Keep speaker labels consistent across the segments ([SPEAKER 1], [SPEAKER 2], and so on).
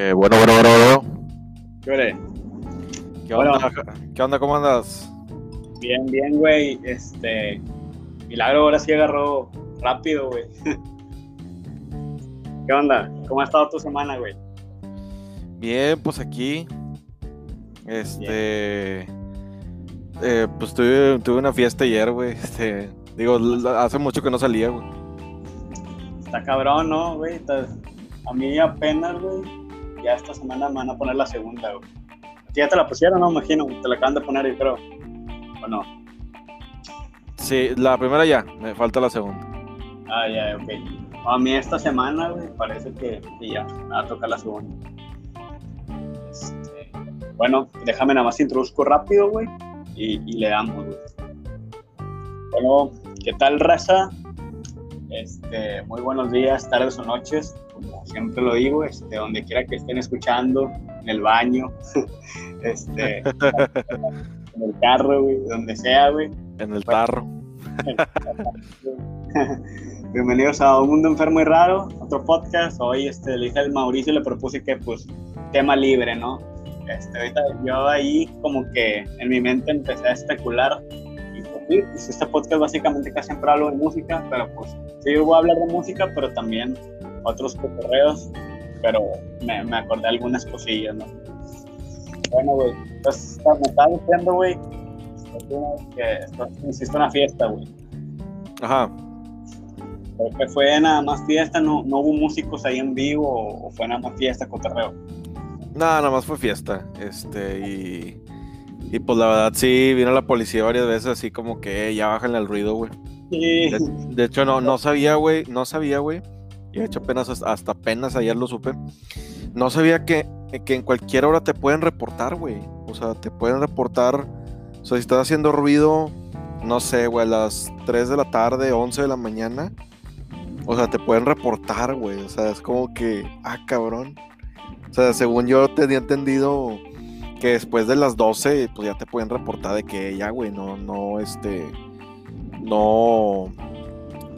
[SPEAKER 1] Eh, bueno, bueno, bueno, bueno.
[SPEAKER 2] ¿Qué ole?
[SPEAKER 1] ¿Qué
[SPEAKER 2] Bueno.
[SPEAKER 1] onda? ¿Qué onda? ¿Cómo andas?
[SPEAKER 2] Bien, bien, güey. Este. Milagro ahora sí agarró rápido, güey. ¿Qué onda? ¿Cómo ha estado tu semana, güey?
[SPEAKER 1] Bien, pues aquí. Este. eh, pues tuve, tuve una fiesta ayer, güey. Este. Digo, hace mucho que no salía, güey.
[SPEAKER 2] Está cabrón, ¿no, güey? A mí apenas, güey. Ya esta semana me van a poner la segunda, güey. ¿A ti ya te la pusieron, no? Imagino. Te la acaban de poner, yo creo. ¿O no?
[SPEAKER 1] Sí, la primera ya, me falta la segunda.
[SPEAKER 2] Ah, ya, ok. A mí esta semana, güey, parece que, que ya me va a tocar la segunda. Este, bueno, déjame nada más introduzco rápido, güey, y, y le damos, güey. Bueno, ¿qué tal, raza? Este, muy buenos días, tardes o noches, como siempre lo digo, este, donde quiera que estén escuchando, en el baño, este, en el carro, güey, donde sea, güey.
[SPEAKER 1] En el tarro.
[SPEAKER 2] Bienvenidos a Un Mundo Enfermo y Raro, otro podcast. Hoy este, le dije al Mauricio y le propuse que, pues, tema libre, ¿no? Este, ahorita yo ahí como que en mi mente empecé a especular. Y pues, sí, pues, este podcast básicamente casi siempre hablo de música, pero pues sí, voy a hablar de música, pero también otros cotorreos. Pero me, me acordé algunas cosillas, ¿no? Bueno, güey, entonces me estaba diciendo, güey, que hiciste una fiesta, güey.
[SPEAKER 1] Ajá.
[SPEAKER 2] Creo que fue nada más fiesta, no, no hubo músicos ahí en vivo o, o fue nada más fiesta, cotorreo.
[SPEAKER 1] Nada, nada más fue fiesta. Este, y. Y pues la verdad sí, vino la policía varias veces, así como que "Eh, ya bájenle el ruido, güey.
[SPEAKER 2] Sí,
[SPEAKER 1] De, de hecho, no, no sabía, güey. No sabía, güey. Y de hecho, apenas hasta apenas ayer lo supe. No sabía que, que en cualquier hora te pueden reportar, güey. O sea, te pueden reportar. O sea, si estás haciendo ruido, no sé, güey, a las 3 de la tarde, 11 de la mañana. O sea, te pueden reportar, güey. O sea, es como que, ah, cabrón. O sea, según yo tenía entendido que después de las 12, pues ya te pueden reportar de que ya, güey, no, no, este, no,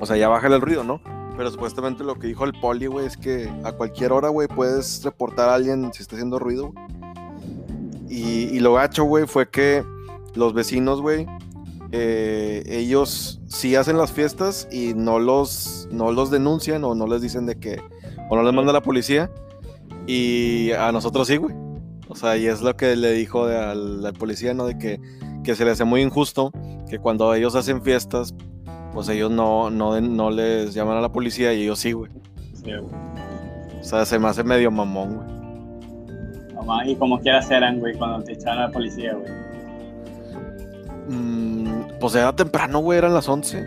[SPEAKER 1] o sea, ya bájale el ruido, ¿no? Pero supuestamente lo que dijo el poli, güey, es que a cualquier hora, güey, puedes reportar a alguien si está haciendo ruido. Y, y lo gacho, güey, fue que los vecinos, güey, eh, ellos sí hacen las fiestas y no los, no los denuncian o no les dicen de que, o no les manda la policía. Y a nosotros sí, güey. O sea, y es lo que le dijo al, al policía, ¿no? De que, que se le hace muy injusto que cuando ellos hacen fiestas, pues ellos no, no, no les llaman a la policía y ellos sí, güey.
[SPEAKER 2] sí, güey.
[SPEAKER 1] O sea, se me hace medio mamón, güey.
[SPEAKER 2] Mamá, y como quieras eran, güey, cuando te echaron a la policía, güey.
[SPEAKER 1] Mm, pues era temprano, güey, eran las 11.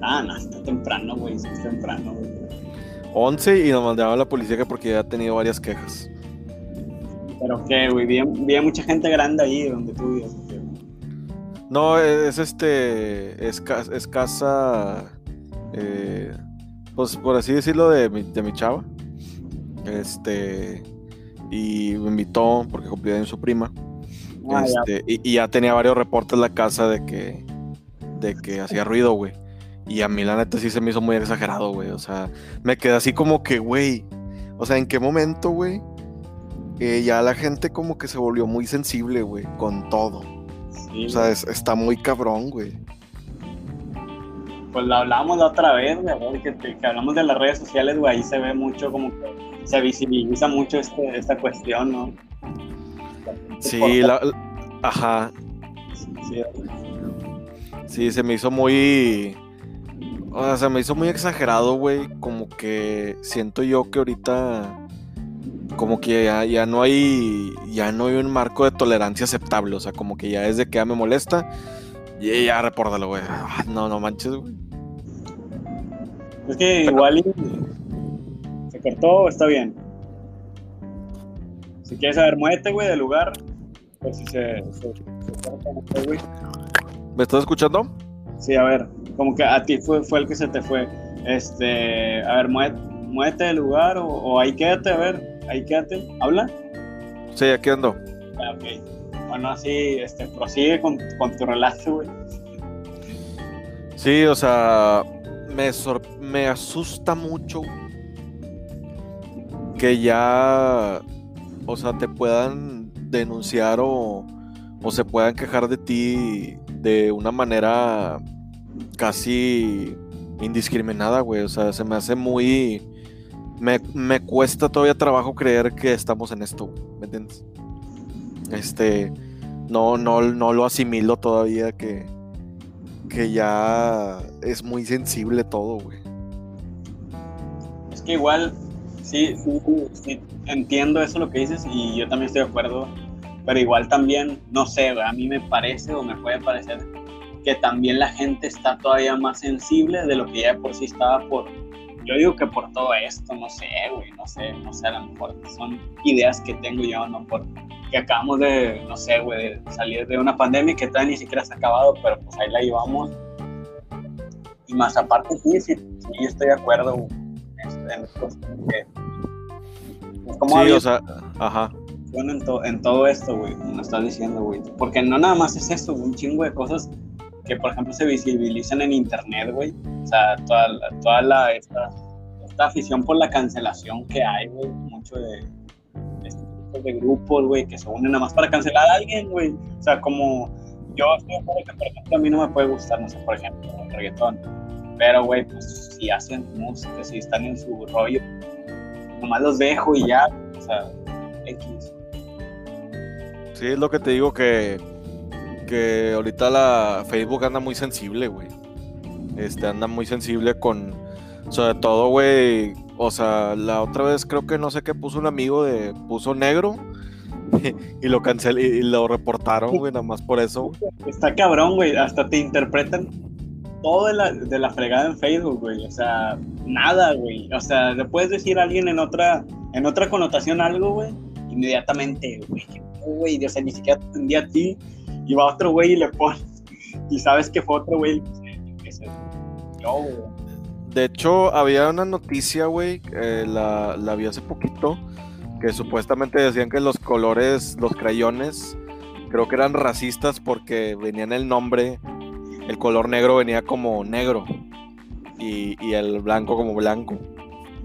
[SPEAKER 2] Ah, no, está temprano, güey, sí, es temprano, güey.
[SPEAKER 1] 11 y nos mandaban a la policía que porque ya ha tenido varias quejas.
[SPEAKER 2] Pero qué, güey, vi, vi mucha gente grande ahí donde tú vives.
[SPEAKER 1] No, es este. Es, es casa. eh, pues por así decirlo, de mi, de mi chava. Este. Y me invitó porque cumplía en su prima.
[SPEAKER 2] Ah, ya.
[SPEAKER 1] Este, y, y ya tenía varios reportes en la casa de que. De que hacía ruido, güey. Y a mí la neta sí se me hizo muy exagerado, güey. O sea, me quedé así como que, güey. O sea, ¿en qué momento, güey? eh, ya la gente como que se volvió muy sensible, güey, con todo.
[SPEAKER 2] Sí,
[SPEAKER 1] O sea, es- está muy cabrón, güey.
[SPEAKER 2] Pues lo hablamos la otra vez, güey, que, que hablamos de las redes sociales, güey, ahí se ve mucho, como que se visibiliza mucho este, esta cuestión, ¿no?
[SPEAKER 1] Sí, la, la- ajá.
[SPEAKER 2] Sí,
[SPEAKER 1] Sí, se me hizo muy. O sea, se me hizo muy exagerado, güey. Como que siento yo que ahorita. Como que ya, ya no hay. Ya no hay un marco de tolerancia aceptable. O sea, como que ya desde que ya me molesta. Y ya repórtalo, güey. Ah, No, no manches, güey.
[SPEAKER 2] Es que igual y- se cortó, está bien. Si quieres saber, muévete, güey, del lugar. Pues si se, se, se güey.
[SPEAKER 1] ¿Me estás escuchando?
[SPEAKER 2] Sí, a ver, como que a ti fue, fue el que se te fue. Este, a ver, muévete, muévete del lugar o, o ahí quédate, a ver, ahí quédate. ¿Habla?
[SPEAKER 1] Sí, aquí ando.
[SPEAKER 2] Ah, ok. Bueno, así, este, prosigue con, con tu relato, güey.
[SPEAKER 1] Sí, o sea. Me, sor- me asusta mucho. que ya, o sea, te puedan denunciar o, o se puedan quejar de ti de una manera casi indiscriminada, güey. O sea, se me hace muy... Me, me cuesta todavía trabajo creer que estamos en esto, ¿me entiendes? Este, no, no, no lo asimilo todavía que, que ya es muy sensible todo, güey.
[SPEAKER 2] Es que igual, sí, sí, sí, entiendo eso lo que dices y yo también estoy de acuerdo, pero igual también, no sé, a mí me parece o me puede parecer que también la gente está todavía más sensible de lo que ya por sí estaba por, yo digo que por todo esto, no sé, güey, no sé, no sé, a lo mejor son ideas que tengo yo, no por que acabamos de, no sé, güey, de salir de una pandemia que todavía ni siquiera se ha acabado, pero pues ahí la llevamos. Y más aparte, sí, sí, sí estoy de acuerdo este, en, que,
[SPEAKER 1] sí, o sea, ajá.
[SPEAKER 2] En, en todo esto, güey, como estás diciendo, güey. Porque no nada más es esto, un chingo de cosas que, por ejemplo, se visibilizan en internet, güey. O sea, toda, toda la, esta, afición por la cancelación que hay, güey, mucho de, este de grupos, güey, que se unen nada más para cancelar a alguien, güey. O sea, como yo estoy por ejemplo, a mí no me puede gustar, no sé, por ejemplo, el reggaetón. Pero, güey, pues si hacen música, si están en su rollo, nomás los dejo y ya, o sea, X.
[SPEAKER 1] Sí, es lo que te digo que, que ahorita la Facebook anda muy sensible, güey. Este, anda muy sensible con, sobre todo, güey, o sea, la otra vez creo que no sé qué puso un amigo de, puso negro y lo canceló y, lo reportaron, güey, nada más por eso.
[SPEAKER 2] Está cabrón, güey, hasta te interpretan todo de la, de la fregada en Facebook, güey, o sea, nada, güey, o sea, le puedes decir a alguien en otra, en otra connotación algo, güey, inmediatamente, güey, güey, o sea, ni siquiera te a ti, y va otro güey y le pone, y sabes que fue otro güey, yo, güey.
[SPEAKER 1] De hecho, había una noticia, güey, eh, la, la, vi hace poquito, que supuestamente decían que los colores, los crayones, creo que eran racistas porque venían el nombre, el color negro venía como negro y, y el blanco como blanco.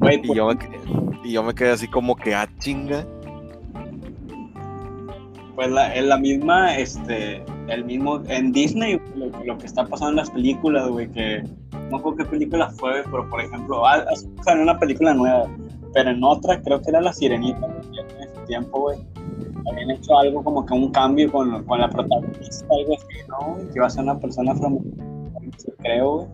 [SPEAKER 1] Y, yo me, y yo me quedé así como que, ah, chinga.
[SPEAKER 2] Pues la, en la misma, este, el mismo, en Disney, lo, lo que está pasando en las películas, güey, que no recuerdo qué película fue, pero por ejemplo, en una película nueva, pero en otra creo que era La Sirenita, en ese tiempo, güey. Habían hecho algo como que un cambio con, con la protagonista, algo así, ¿no? Que iba a ser una persona afroamericana, creo, güey.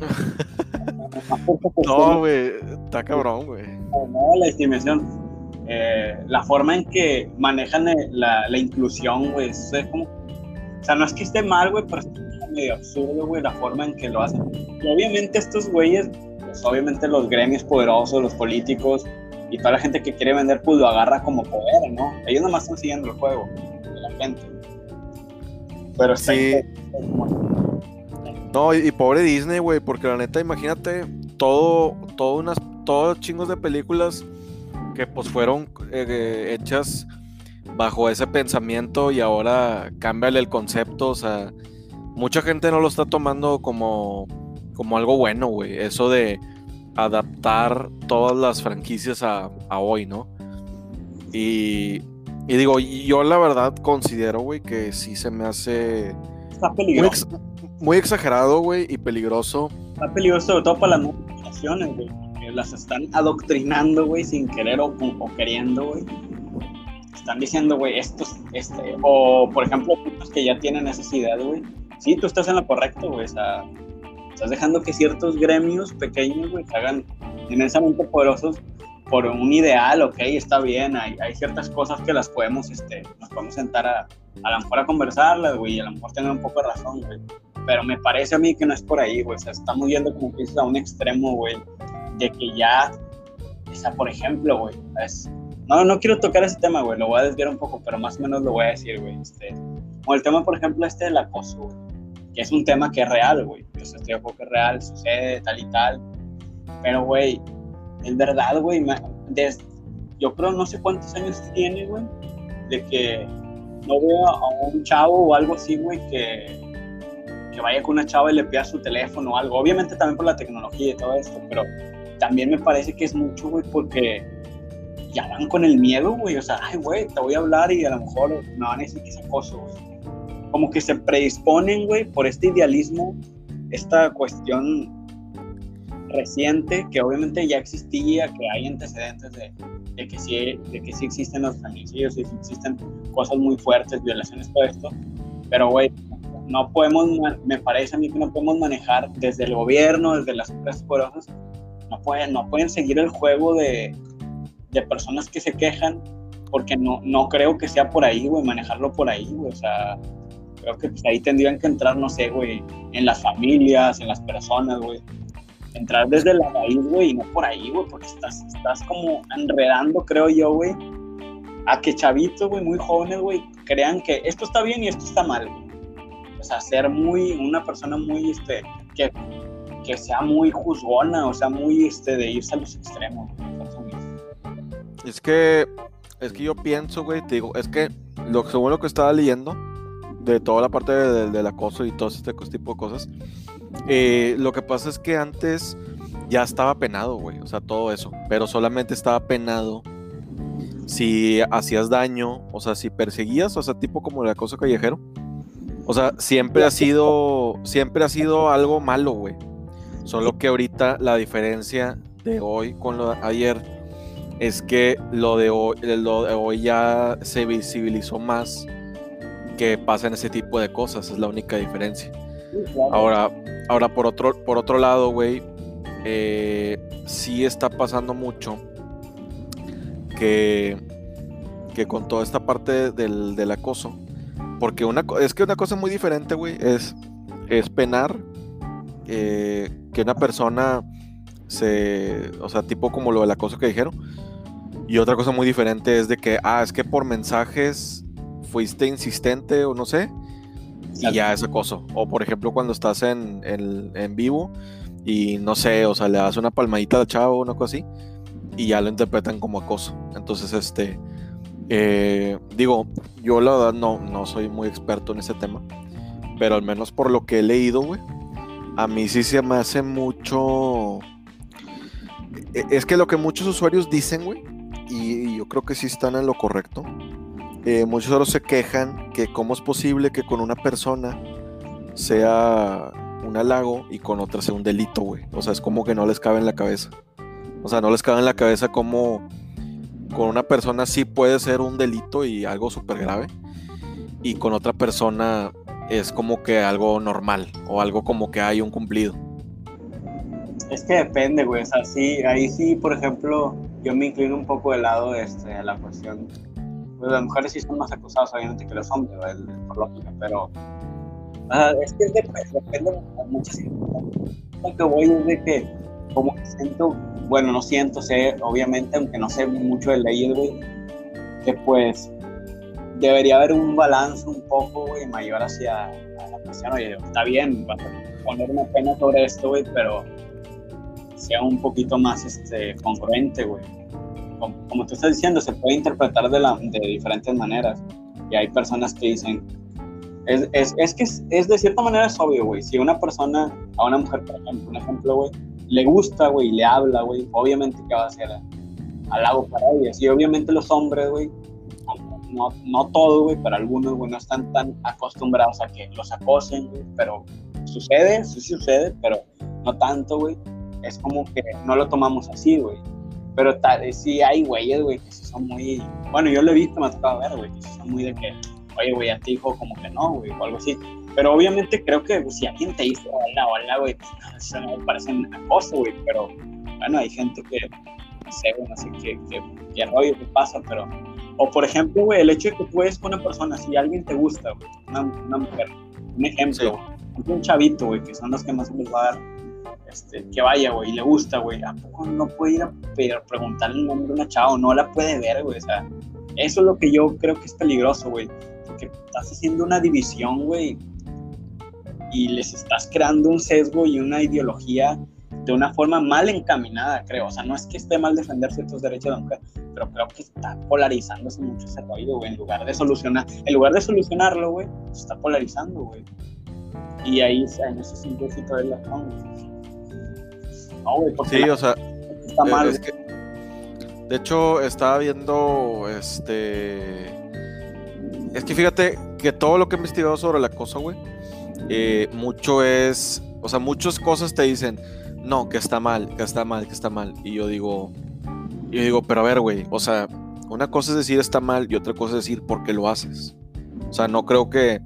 [SPEAKER 1] no, güey, está cabrón, güey.
[SPEAKER 2] No, la estimación. Eh, la forma en que manejan la, la inclusión, güey, es como. O sea, no es que esté mal, güey, pero medio absurdo, güey, la forma en que lo hacen. Y obviamente estos güeyes, pues obviamente los gremios poderosos, los políticos y toda la gente que quiere vender, pues lo agarra como poder, ¿no? Ellos nomás están siguiendo el juego de la gente. Pero
[SPEAKER 1] sí. No, y, y, pobre Disney, güey, porque la neta, imagínate todo, todo unas, todos chingos de películas que pues fueron eh, hechas bajo ese pensamiento y ahora cámbiale el concepto, o sea, mucha gente no lo está tomando como, como algo bueno, güey. Eso de adaptar todas las franquicias a, hoy, ¿no? Y, y, digo, yo la verdad considero, güey, que sí se me hace
[SPEAKER 2] está peligroso.
[SPEAKER 1] Muy, muy exagerado, güey, y peligroso.
[SPEAKER 2] Está peligroso sobre todo para las nuevas generaciones, güey. Las están adoctrinando, güey, sin querer o, o queriendo, güey. Están diciendo, güey, estos, este, o por ejemplo, que ya tienen idea, güey sí, tú estás en lo correcto, güey. O sea, estás dejando que ciertos gremios pequeños, güey, se hagan inmensamente poderosos por un ideal, ok, está bien, hay, hay ciertas cosas que las podemos, este, nos podemos sentar a, a lo mejor a conversarlas, güey, y a lo mejor tener un poco de razón, güey. Pero me parece a mí que no es por ahí, güey. O sea, estamos yendo como que a un extremo, güey, de que ya, o sea, por ejemplo, güey, es, no, no quiero tocar ese tema, güey, lo voy a desviar un poco, pero más o menos lo voy a decir, güey. Este, o el tema, por ejemplo, este del acoso, güey que es un tema que es real, güey. Yo estoy de acuerdo que es real, sucede, tal y tal. Pero, güey, es verdad, güey. Yo creo, no sé cuántos años tiene, güey, de que no veo a un chavo o algo así, güey, que, que vaya con una chava y le pida su teléfono o algo. Obviamente también por la tecnología y todo esto, pero también me parece que es mucho, güey, porque ya van con el miedo, güey. O sea, ay, güey, te voy a hablar y a lo mejor me van a decir que es acoso, güey. Como que se predisponen, güey, por este idealismo, esta cuestión reciente, que obviamente ya existía, que hay antecedentes de, de que, sí, de que sí existen los feminicidios, sí existen cosas muy fuertes, violaciones, todo esto. Pero, güey, no podemos, me parece a mí que no podemos manejar desde el gobierno, desde las empresas poderosas, no pueden, no pueden seguir el juego de, de personas que se quejan, porque no, no creo que sea por ahí, güey, manejarlo por ahí, güey, o sea, creo que pues ahí tendrían que entrar, no sé, güey, en las familias, en las personas, güey, entrar desde la raíz, güey, y no por ahí, güey, porque estás, estás como enredando, creo yo, güey, a que chavitos, güey, muy jóvenes, güey, crean que esto está bien y esto está mal, güey. O sea, ser muy, una persona muy, este, que, que sea muy juzgona, o sea, muy, este, de irse a los extremos.
[SPEAKER 1] Es que, es que yo pienso, güey, te digo, es que lo, según lo que estaba leyendo, de toda la parte del acoso y todo este tipo de cosas, eh, lo que pasa es que antes ya estaba penado, güey, o sea, todo eso, pero solamente estaba penado si hacías daño, o sea, si perseguías, o sea, tipo como el acoso callejero. O sea, siempre ha sido, siempre ha sido algo malo, güey. Solo que ahorita la diferencia de hoy con lo de ayer es que lo de hoy, lo de hoy ya se visibilizó más que pasan ese tipo de cosas, es la única diferencia. Ahora, ahora por otro, por otro lado, güey, eh, sí está pasando mucho que, que con toda esta parte del, acoso, porque una, es que una cosa muy diferente, güey, es, es penar eh, que una persona se, o sea, tipo como lo del acoso que dijeron, y otra cosa muy diferente es de que, ah, es que por mensajes fuiste insistente o no sé, y ya es acoso. O por ejemplo, cuando estás en, en, vivo y no sé, o sea, le das una palmadita al chavo o una cosa así, y ya lo interpretan como acoso. Entonces, este, eh, digo, yo la verdad no, no soy muy experto en ese tema, pero al menos por lo que he leído, güey, a mí sí se me hace mucho... E, es que lo que muchos usuarios dicen, güey, y, yo creo que sí están en lo correcto. Eh, muchos solo se quejan que cómo es posible que con una persona sea un halago y con otra sea un delito, güey. O sea, es como que no les cabe en la cabeza. O sea, no les cabe en la cabeza cómo con una persona sí puede ser un delito y algo súper grave. Y con otra persona es como que algo normal o algo como que hay un cumplido.
[SPEAKER 2] Es que depende, güey. O sea, sí, ahí sí, por ejemplo, yo me inclino un poco del lado de este, la cuestión. Pues las mujeres sí son más acusadas, obviamente, que los hombres, por lógica, pero. es que depende, de muchas. Lo que voy es de que, como que siento, bueno, no siento, sé, obviamente, aunque no sé mucho de leyes, güey, que pues debería haber un balance un poco, güey, mayor hacia la cuestión. Oye, está bien, poner una pena sobre esto, güey, pero sea un poquito más este, congruente, güey. Como, tú estás diciendo, se puede interpretar de, la, de diferentes maneras. Y hay personas que dicen, es, es, es que es, de cierta manera es obvio, güey. Si una persona, a una mujer, por ejemplo, un ejemplo, güey, le gusta, güey, le habla, güey, obviamente que va a ser halago para ellas. Y obviamente los hombres, güey, no, no todos, güey, pero algunos, güey, no están tan acostumbrados a que los acosen, güey, pero sucede, sí sucede, pero no tanto, güey es como que no lo tomamos así, güey. Pero tal, sí hay güeyes, güey, que son muy. Bueno, yo lo he visto, me ha tocado ver, güey, que son muy de que, oye, güey, a ti hijo, como que no, güey, o algo así. Pero obviamente creo que pues, si alguien te dice, hola, hola, güey, pues, eso no me parece una cosa, güey. Pero bueno, hay gente que, no sé, güey, no sé qué, qué, qué rollo que pasa, pero. O por ejemplo, güey, el hecho de que tú eres con una persona, si alguien te gusta, güey, una, una mujer, un ejemplo, un chavito, güey, que son los que más les va a dar este, que vaya, güey, y le gusta, güey, ¿a poco no puede ir a preguntarle el nombre a una chava o no la puede ver, güey? O sea, eso es lo que yo creo que es peligroso, güey, porque estás haciendo una división, güey, y les estás creando un sesgo y una ideología de una forma mal encaminada, creo. O sea, no es que esté mal defender ciertos derechos de la mujer, pero creo que está polarizándose mucho ese rollo, güey. En lugar de solucionar, en lugar de solucionarlo, güey, se está polarizando, güey. Y ahí, en ese sentido, sí todavía la
[SPEAKER 1] sí, o sea, está mal. De hecho, estaba viendo, este... Es que fíjate que todo lo que he investigado sobre el acoso, güey, eh, mucho es, o sea, muchas cosas te dicen, no, que está mal, que está mal, que está mal. Y yo digo, yo digo, pero a ver, güey, o sea, una cosa es decir está mal y otra cosa es decir por qué lo haces. O sea, no creo que,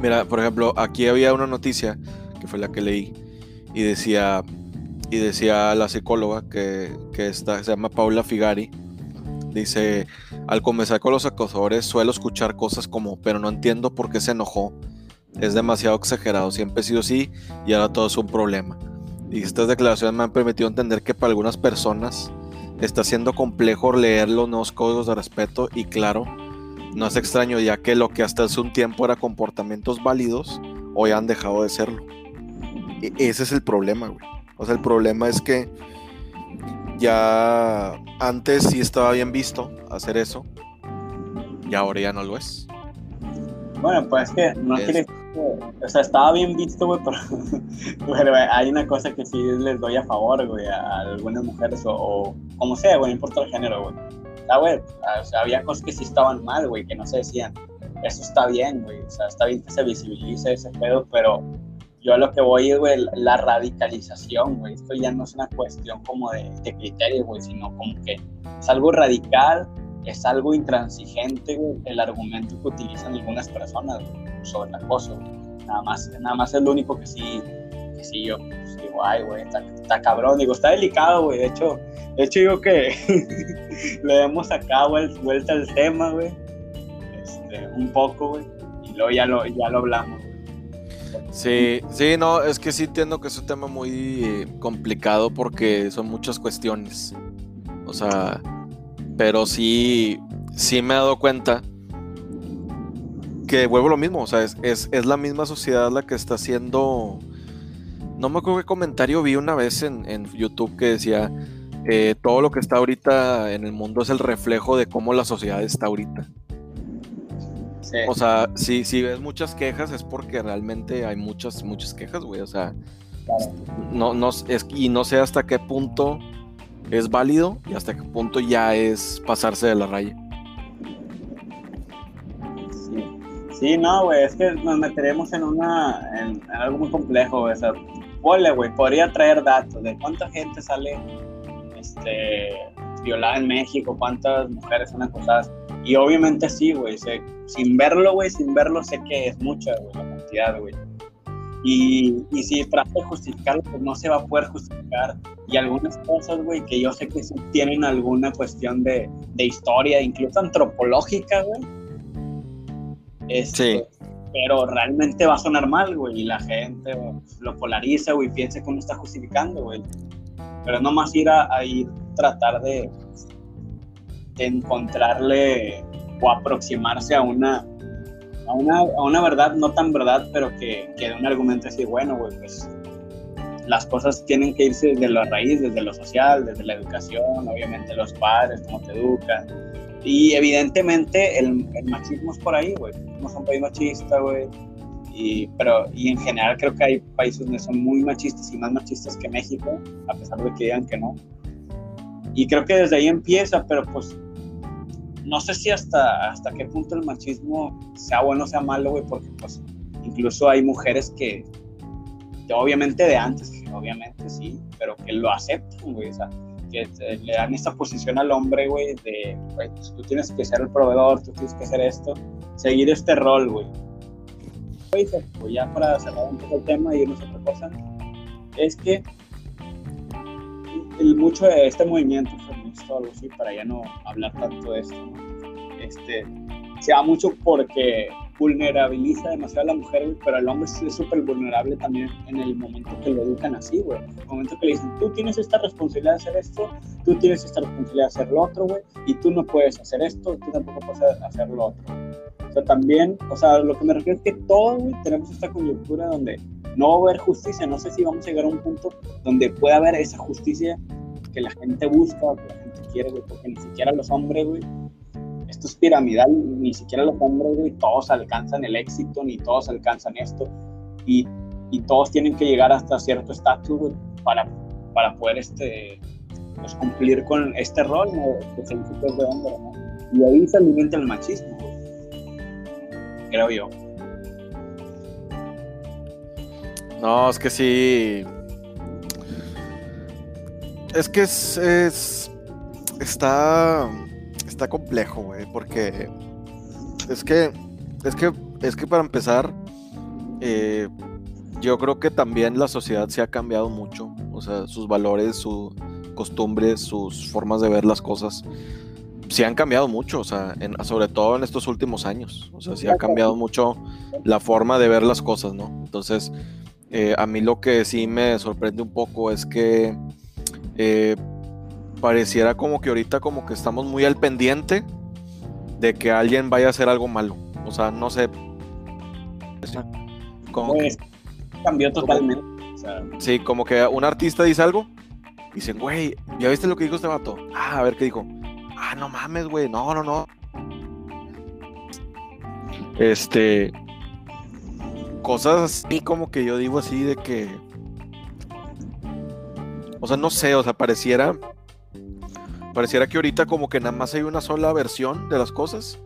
[SPEAKER 1] mira, por ejemplo, aquí había una noticia que fue la que leí y decía, y decía la psicóloga que, que está, se llama Paula Figari, dice, al comenzar con los acosadores suelo escuchar cosas como, pero no entiendo por qué se enojó, es demasiado exagerado, siempre ha sido así y ahora todo es un problema. Y estas declaraciones me han permitido entender que para algunas personas está siendo complejo leer los nuevos códigos de respeto y claro, no es extraño ya que lo que hasta hace un tiempo era comportamientos válidos, hoy han dejado de serlo. E ese es el problema, güey. O sea, el problema es que ya antes sí estaba bien visto hacer eso y ahora ya no lo es.
[SPEAKER 2] Bueno, pues es que no quiere o sea, estaba bien visto, güey, pero, hay una cosa que sí les doy a favor, güey, a, algunas mujeres o, como sea, güey, no importa el género, güey. güey, o sea, había cosas que sí estaban mal, güey, que no se decían. Eso está bien, güey, o sea, está bien que se visibilice ese pedo, pero yo a lo que voy güey, la radicalización, güey. Esto ya no es una cuestión como de, de criterio, güey, sino como que es algo radical, es algo intransigente, el argumento que utilizan algunas personas, sobre el acoso. Nada más, nada más es lo único que sí, que sí yo pues, digo, ay, güey, está, cabrón. Digo, está delicado, güey. De hecho, de hecho digo que le demos acá vuelta al tema, güey. Este, un poco, güey. Y luego ya lo, ya lo hablamos.
[SPEAKER 1] Sí, sí, no, es que sí entiendo que es un tema muy eh, complicado porque son muchas cuestiones. O sea, pero sí, sí me he dado cuenta que vuelvo lo mismo, o sea, es, la misma sociedad la que está haciendo. No me acuerdo qué comentario vi una vez en, YouTube que decía: eh, todo lo que está ahorita en el mundo es el reflejo de cómo la sociedad está ahorita. O sea, si, si ves muchas quejas es porque realmente hay muchas, muchas quejas, güey. O sea, no, no, es, y no sé hasta qué punto es válido y hasta qué punto ya es pasarse de la raya.
[SPEAKER 2] Sí, no, güey, es que nos meteremos en una en, algo muy complejo, güey. O sea, güey, podría traer datos de cuánta gente sale este, violada en México, cuántas mujeres son acosadas. Y obviamente sí, güey, sin verlo, güey, sin verlo sé que es mucha, güey, la cantidad, güey. Y, y si trata de justificarlo, pues no se va a poder justificar. Y algunas cosas, güey, que yo sé que sí tienen alguna cuestión de, de historia, incluso antropológica, güey este, sí. Pero realmente va a sonar mal, güey, y la gente lo polariza, güey, piensa que uno está justificando, güey. Pero no más ir a, ir tratar de, de, encontrarle o aproximarse a una, a una, a una verdad, no tan verdad, pero que, que de un argumento así, bueno, güey, pues las cosas tienen que irse desde la raíz, desde lo social, desde la educación, obviamente los padres, cómo te educan, y evidentemente el, machismo es por ahí, güey. Somos un país machista, güey. Y, pero, y en general creo que hay países donde son muy machistas y más machistas que México, a pesar de que digan que no. Y creo que desde ahí empieza, pero pues no sé si hasta, hasta qué punto el machismo sea bueno o sea malo, güey, porque pues incluso hay mujeres que, obviamente de antes, obviamente sí, pero que lo aceptan, güey. O sea, que le dan esta posición al hombre, güey, de, pues, tú tienes que ser el proveedor, tú tienes que hacer esto, seguir este rol, güey. Pues ya para cerrar un poco el tema y irnos a otra cosa, es que mucho de este movimiento feminista algo así, para ya no hablar tanto de esto, este, se da mucho porque vulnerabiliza demasiado a la mujer, pero el hombre es súper vulnerable también en el momento que lo educan así, güey. En el momento que le dicen, tú tienes esta responsabilidad de hacer esto, tú tienes esta responsabilidad de hacer lo otro, güey, y tú no puedes hacer esto, tú tampoco puedes hacer lo otro. O sea, también, o sea, lo que me refiero es que todos, güey, tenemos esta coyuntura donde no va a haber justicia. No sé si vamos a llegar a un punto donde pueda haber esa justicia que la gente busca, que la gente quiere, güey, porque ni siquiera los hombres, güey, esto es piramidal, ni siquiera los hombres, güey, todos alcanzan el éxito, ni todos alcanzan esto, y, todos tienen que llegar hasta cierto estatus, para, para poder este, pues, cumplir con este rol, ¿no? Y ahí se alimenta el machismo, güey. Creo yo.
[SPEAKER 1] No, es que sí. Es que es. es- está. Está complejo, güey. Porque. Es que. Es que. Es que para empezar. eh, yo creo que también la sociedad se ha cambiado mucho. O sea, sus valores, sus costumbres, sus formas de ver las cosas. Sí han cambiado mucho. O sea, sobre todo en estos últimos años. O sea, sí ha cambiado mucho la forma de ver las cosas, ¿no? Entonces. Eh, a mí lo que sí me sorprende un poco es que eh, pareciera como que ahorita como que estamos muy al pendiente de que alguien vaya a hacer algo malo. O sea, no sé. Como que,
[SPEAKER 2] Pues, cambió totalmente. O sea,
[SPEAKER 1] sí, como que un artista dice algo. Y dicen, güey, ¿ya viste lo que dijo este vato? Ah, a ver qué dijo. Ah, no mames, güey. No, no, no. Este. Cosas así como que yo digo así de que. O sea, no sé, o sea, pareciera. Pareciera que ahorita como que nada más hay una sola versión de las cosas.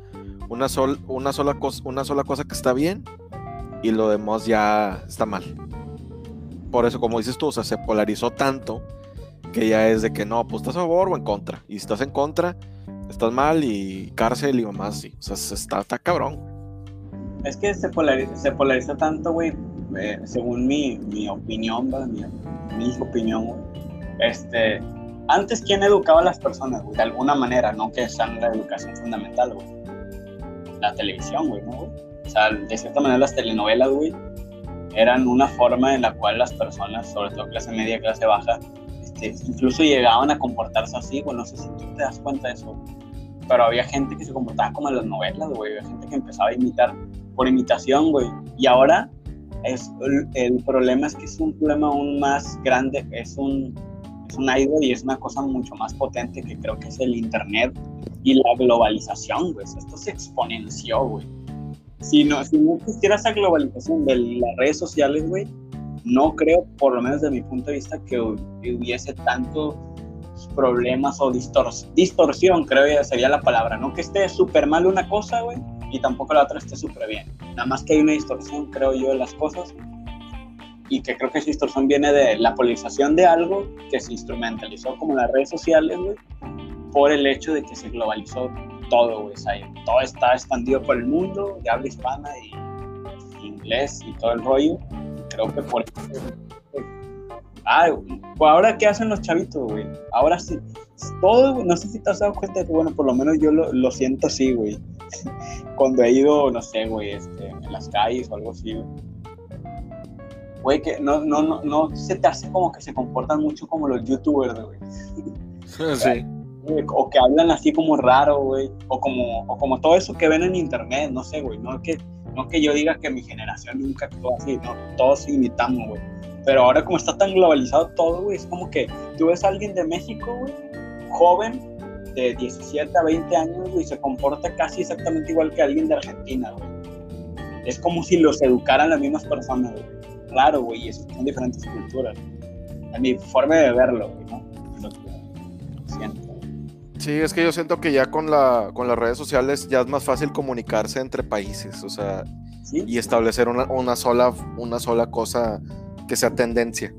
[SPEAKER 1] Una, sol, una, sola, cosa, una sola cosa que está bien. Y lo demás ya está mal. Por eso, como dices tú, o sea, se polarizó tanto que ya es de que no, pues estás a favor o en contra. Y si estás en contra, estás mal y cárcel y mamás así. O sea, se está, está cabrón.
[SPEAKER 2] es que se polariza, se polariza tanto, güey, eh, según mi, mi opinión, mi, mi opinión, güey. Este, antes, ¿quién educaba a las personas, güey? De alguna manera, no que sean la educación fundamental, güey. La televisión, güey, ¿no, güey? O sea, de cierta manera las telenovelas, güey, eran una forma en la cual las personas, sobre todo clase media, clase baja, este, incluso llegaban a comportarse así, güey. No sé si tú te das cuenta de eso, pero había gente que se comportaba como en las novelas, güey. Había gente que empezaba a imitar por imitación, güey. Y ahora es el, el problema es que es un problema aún más grande, es un idol y es una cosa mucho más potente que creo que es el internet y la globalización, güey. Esto se exponenció, güey. Si no, si no existiera esa globalización de las redes sociales, güey, no creo, por lo menos de mi punto de vista, que hubiese tantos problemas o distors- distorsión, creo que sería la palabra. No que esté súper mal una cosa, güey, y tampoco la otra esté súper bien. Nada más que hay una distorsión, creo yo, de las cosas. Y que creo que esa distorsión viene de la polarización de algo que se instrumentalizó como las redes sociales, güey, por el hecho de que se globalizó todo, güey. O sea, todo está expandido por el mundo, de habla hispana y inglés y todo el rollo. Creo que por Ah, pues ahora qué hacen los chavitos, güey. Ahora sí, todo, güey, no sé si te has dado cuenta que, bueno, por lo menos yo lo, lo siento así, güey. Cuando he ido, no sé, güey, este, en las calles o algo así, güey. Güey, que no, no, no, no se te hace como que se comportan mucho como los youtubers, güey.
[SPEAKER 1] Sí.
[SPEAKER 2] O que hablan así como raro, güey. O como, o como todo eso que ven en internet, no sé, güey. No que, no que yo diga que mi generación nunca actuó así, no. Todos imitamos, güey. Pero ahora como está tan globalizado todo, güey, es como que tú ves a alguien de México, güey, joven, de 17 a 20 años, güey, y se comporta casi exactamente igual que alguien de Argentina, güey. Es como si los educaran las mismas personas, güey. Claro, güey, y son diferentes culturas. Es mi forma de verlo, güey, ¿no? Lo que siento.
[SPEAKER 1] Sí, es que yo siento que ya con, la, con las redes sociales ya es más fácil comunicarse entre países, o sea,
[SPEAKER 2] ¿Sí?
[SPEAKER 1] y establecer una, una, sola, una sola cosa que sea tendencia.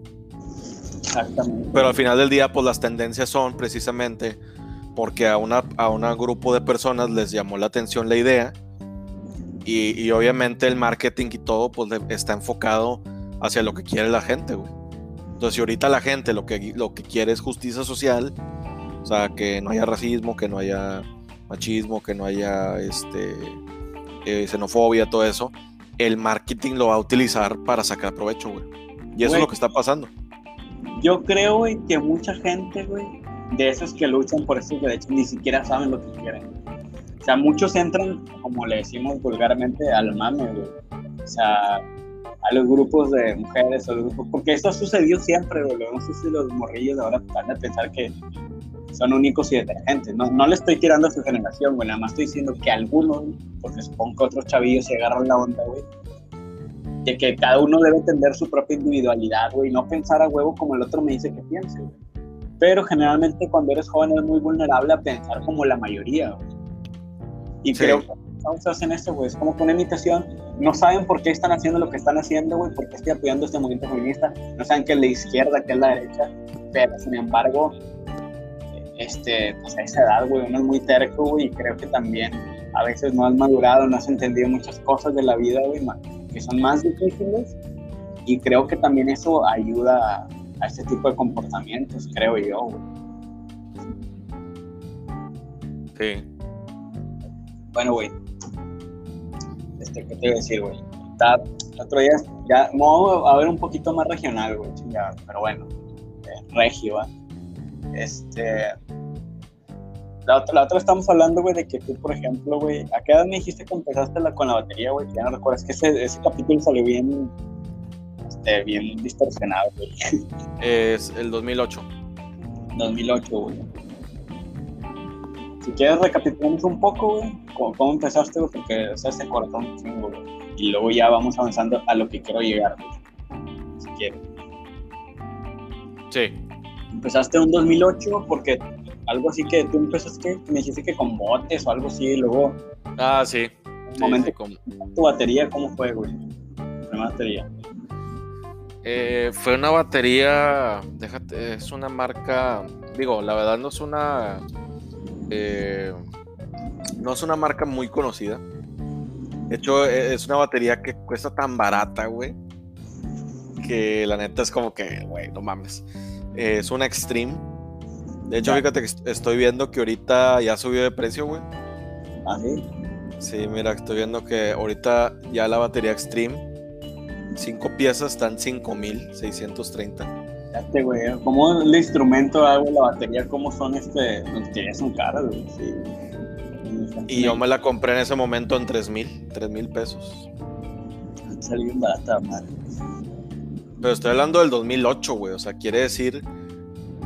[SPEAKER 2] Exactamente.
[SPEAKER 1] Pero al final del día, pues las tendencias son precisamente porque a una a un grupo de personas les llamó la atención la idea y, y obviamente el marketing y todo pues está enfocado hacia lo que quiere la gente, güey. Entonces, si ahorita la gente lo que, lo que quiere es justicia social, o sea, que no haya racismo, que no haya machismo, que no haya este, eh, xenofobia, todo eso, el marketing lo va a utilizar para sacar provecho, güey. Y eso
[SPEAKER 2] Güey.
[SPEAKER 1] es lo que está pasando.
[SPEAKER 2] Yo creo, güey, que mucha gente, güey, de esos que luchan por estos derechos ni siquiera saben lo que quieren. O sea, muchos entran, como le decimos vulgarmente, al mame, güey. O sea, a los grupos de mujeres, a los grupos, porque esto ha sucedido siempre, güey. No sé si los morrillos ahora van a pensar que son únicos y detergentes. No, no le estoy tirando a su generación, güey. Nada más estoy diciendo que algunos, porque supongo que otros chavillos se agarran la onda, güey. De que cada uno debe tener su propia individualidad, güey. No pensar a huevo como el otro me dice que piense, güey. pero generalmente cuando eres joven eres muy vulnerable a pensar como la mayoría, güey. Y creo que los hacen esto, güey, es como que una imitación, no saben por qué están haciendo lo que están haciendo, güey, por qué estoy apoyando este movimiento feminista, no saben que es la izquierda, que es la derecha, pero sin embargo, este, pues a esa edad, güey, uno es muy terco, güey, y creo que también a veces no has madurado, no has entendido muchas cosas de la vida, güey, que son más difíciles, y creo que también eso ayuda a, este tipo de comportamientos, creo yo, güey.
[SPEAKER 1] Sí.
[SPEAKER 2] Bueno, güey, este, ¿qué te iba a decir, güey? Otro día, ya, vamos a ver un poquito más regional, güey, pero bueno, eh, regio, ¿va? Este, la otra, la otra estamos hablando, güey, de que tú, por ejemplo, güey, ¿a qué edad me dijiste que empezaste la, con la batería, güey? Ya no recuerdo, es que ese, ese capítulo salió bien, este, bien distorsionado, güey.
[SPEAKER 1] Es el 2008.
[SPEAKER 2] 2008, güey. Si quieres recapitulamos un poco, güey, ¿cómo, empezaste, güey? Porque, o sea, se cortó un chingo, güey. Y luego ya vamos avanzando a lo que quiero llegar, güey. Si quieres.
[SPEAKER 1] Sí.
[SPEAKER 2] Empezaste en un 2008 porque algo así que tú empezaste, me dijiste que con botes o algo así, y luego...
[SPEAKER 1] Ah, sí.
[SPEAKER 2] Un momento, ¿Tu batería cómo fue, güey? Primera batería.
[SPEAKER 1] Eh, fue una batería, déjate, es una marca, digo, la verdad no es una, eh, no es una marca muy conocida. De hecho, e, es una batería que cuesta tan barata, güey, que la neta es como que, güey, no mames. es una Extreme de hecho, fíjate que estoy viendo que ahorita ya subió de precio, güey.
[SPEAKER 2] ¿Ah, sí?
[SPEAKER 1] Sí, mira, estoy viendo que ahorita ya la batería Extreme, cinco piezas están 5630.
[SPEAKER 2] Fíjate, güey, ¿cómo el instrumento hago la batería? ¿Cómo son este? Que son caras, güey. Sí.
[SPEAKER 1] Y yo me la compré en ese momento en 3000, 3000 pesos.
[SPEAKER 2] Salió barata, madre.
[SPEAKER 1] Pero estoy hablando del 2008, güey. O sea, quiere decir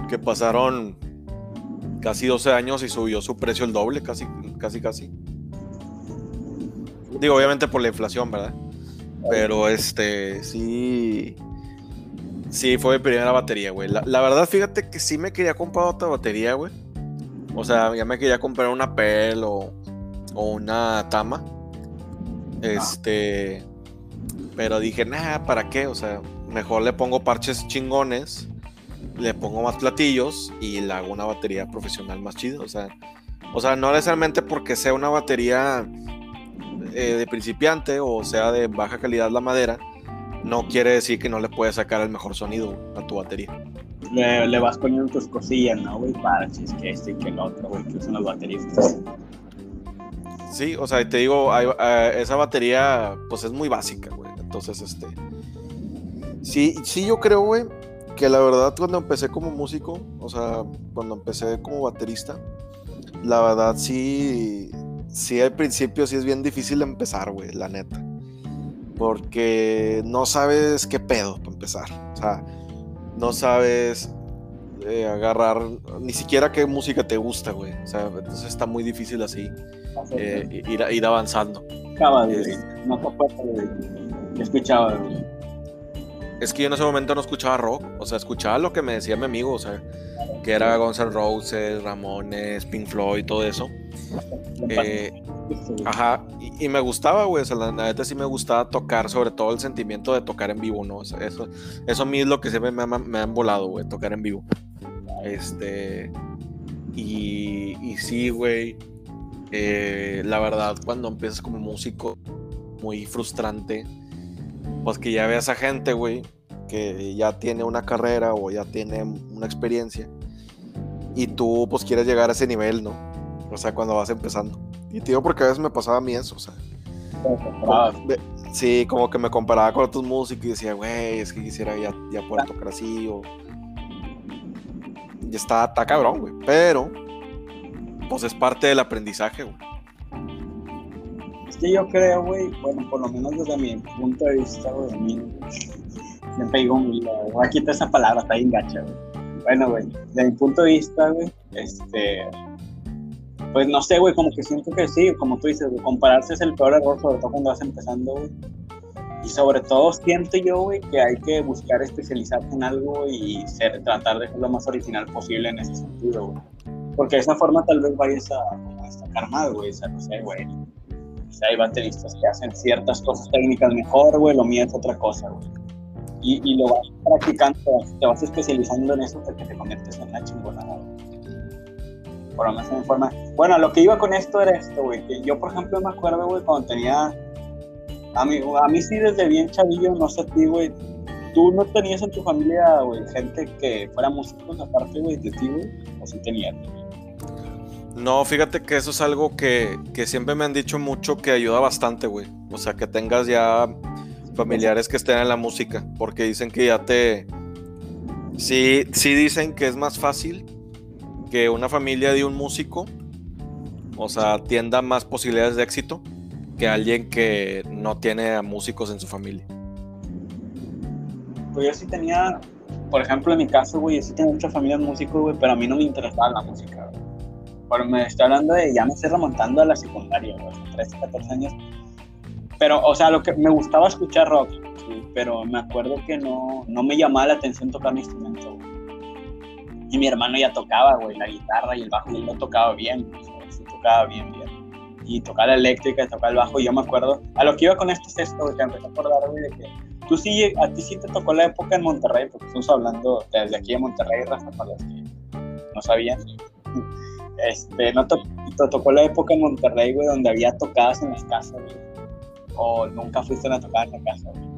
[SPEAKER 1] que pasaron casi 12 años y subió su precio el doble, casi, casi, casi. Digo, obviamente por la inflación, ¿verdad? Pero este, sí. Sí, fue mi primera batería, güey. La, verdad, fíjate que sí me quería comprar otra batería, güey. O sea, ya me quería comprar una PEL o, o una Tama. Este. Pero dije, nah, ¿para qué? O sea, mejor le pongo parches chingones le pongo más platillos y le hago una batería profesional más chida. O sea, o sea no necesariamente porque sea una batería eh, de principiante o sea de baja calidad la madera, no quiere decir que no le puedes sacar el mejor sonido a tu batería.
[SPEAKER 2] Le, vas poniendo tus cosillas, ¿no, güey? Parches, que este y que el otro, güey, que son las baterías.
[SPEAKER 1] Sí, o sea, te digo, eh, esa batería, pues es muy básica, güey. Entonces, este. Sí, sí, yo creo, güey, que la verdad cuando empecé como músico, o sea, cuando empecé como baterista, la verdad sí, sí al principio sí es bien difícil empezar, güey, la neta. Porque no sabes qué pedo para empezar. O sea, no sabes eh, agarrar ni siquiera qué música te gusta, güey. O sea, entonces está muy difícil así eh, ir, ir avanzando.
[SPEAKER 2] no te escuchaba, güey
[SPEAKER 1] es que yo en ese momento no escuchaba rock, o sea, escuchaba lo que me decía mi amigo, o sea, que era Guns N' Roses, Ramones, Pink Floyd, todo eso. Eh, ajá, y, me gustaba, güey, o sea, la, neta sí me gustaba tocar, sobre todo el sentimiento de tocar en vivo, ¿no? eso, eso a mí es lo que siempre me, me, han volado, güey, tocar en vivo. Este, y, y sí, güey, eh, la verdad, cuando empiezas como músico, muy frustrante pues que ya veas a gente, güey, que ya tiene una carrera o ya tiene una experiencia y tú pues quieres llegar a ese nivel, ¿no? O sea, cuando vas empezando. Y te digo porque a veces me pasaba a mí eso, o sea. sí, como que me comparaba con otros músicos y decía, güey, es que quisiera ya, ya poder tocar así o... Y está, está cabrón, güey. Pero, pues es parte del aprendizaje, güey
[SPEAKER 2] que yo creo, güey, bueno, por lo menos desde mi punto de vista, güey, a mí siempre digo, voy a quitar esa palabra, está bien gacha, güey. Bueno, güey, desde mi punto de vista, güey, este, pues no sé, güey, como que siento que sí, como tú dices, compararse es el peor error, sobre todo cuando vas empezando, güey. Y sobre todo siento yo, güey, que hay que buscar especializarte en algo y ser, tratar de ser lo más original posible en ese sentido, güey. Porque de esa forma tal vez vayas a, a destacar más, güey. O sea, no sé, güey. Sea, hay bateristas que hacen ciertas cosas técnicas mejor, güey. Lo mío es otra cosa, güey. Y, y, lo vas practicando, te vas especializando en eso hasta que te conviertes en una chingonada, güey. Por lo menos en forma. Bueno, lo que iba con esto era esto, güey. Que yo, por ejemplo, me acuerdo, güey, cuando tenía. A mí, a mí sí, desde bien chavillo, no sé a ti, güey. ¿Tú no tenías en tu familia, güey, gente que fuera músicos aparte, güey, de ti, güey? ¿O sí tenías?
[SPEAKER 1] No, fíjate que eso es algo que, que, siempre me han dicho mucho que ayuda bastante, güey. O sea, que tengas ya familiares que estén en la música, porque dicen que ya te... Sí, sí dicen que es más fácil que una familia de un músico, o sea, tienda más posibilidades de éxito que alguien que no tiene a músicos en su familia.
[SPEAKER 2] Pues yo sí tenía, por ejemplo, en mi caso, güey, yo sí tenía mucha familia de músicos, güey, pero a mí no me interesaba la música, güey. Pero me estoy hablando de, ya me estoy remontando a la secundaria, güey, 13, 14 años. Pero, o sea, lo que me gustaba escuchar rock, sí, pero me acuerdo que no, no me llamaba la atención tocar mi instrumento. Y mi hermano ya tocaba, güey, la guitarra y el bajo, y él lo tocaba bien, o sí tocaba bien, bien. Y tocaba la eléctrica, y tocaba el bajo, y yo me acuerdo, a lo que iba con esto es güey, que empecé a acordar, güey, de que tú sí, a ti sí te tocó la época en Monterrey, porque estamos hablando desde aquí de Monterrey, Rafa, para los que no sabían. Este, no te, te, tocó la época en Monterrey, güey, donde había tocadas en las casas, güey. O nunca fuiste a una tocada en la casa, güey.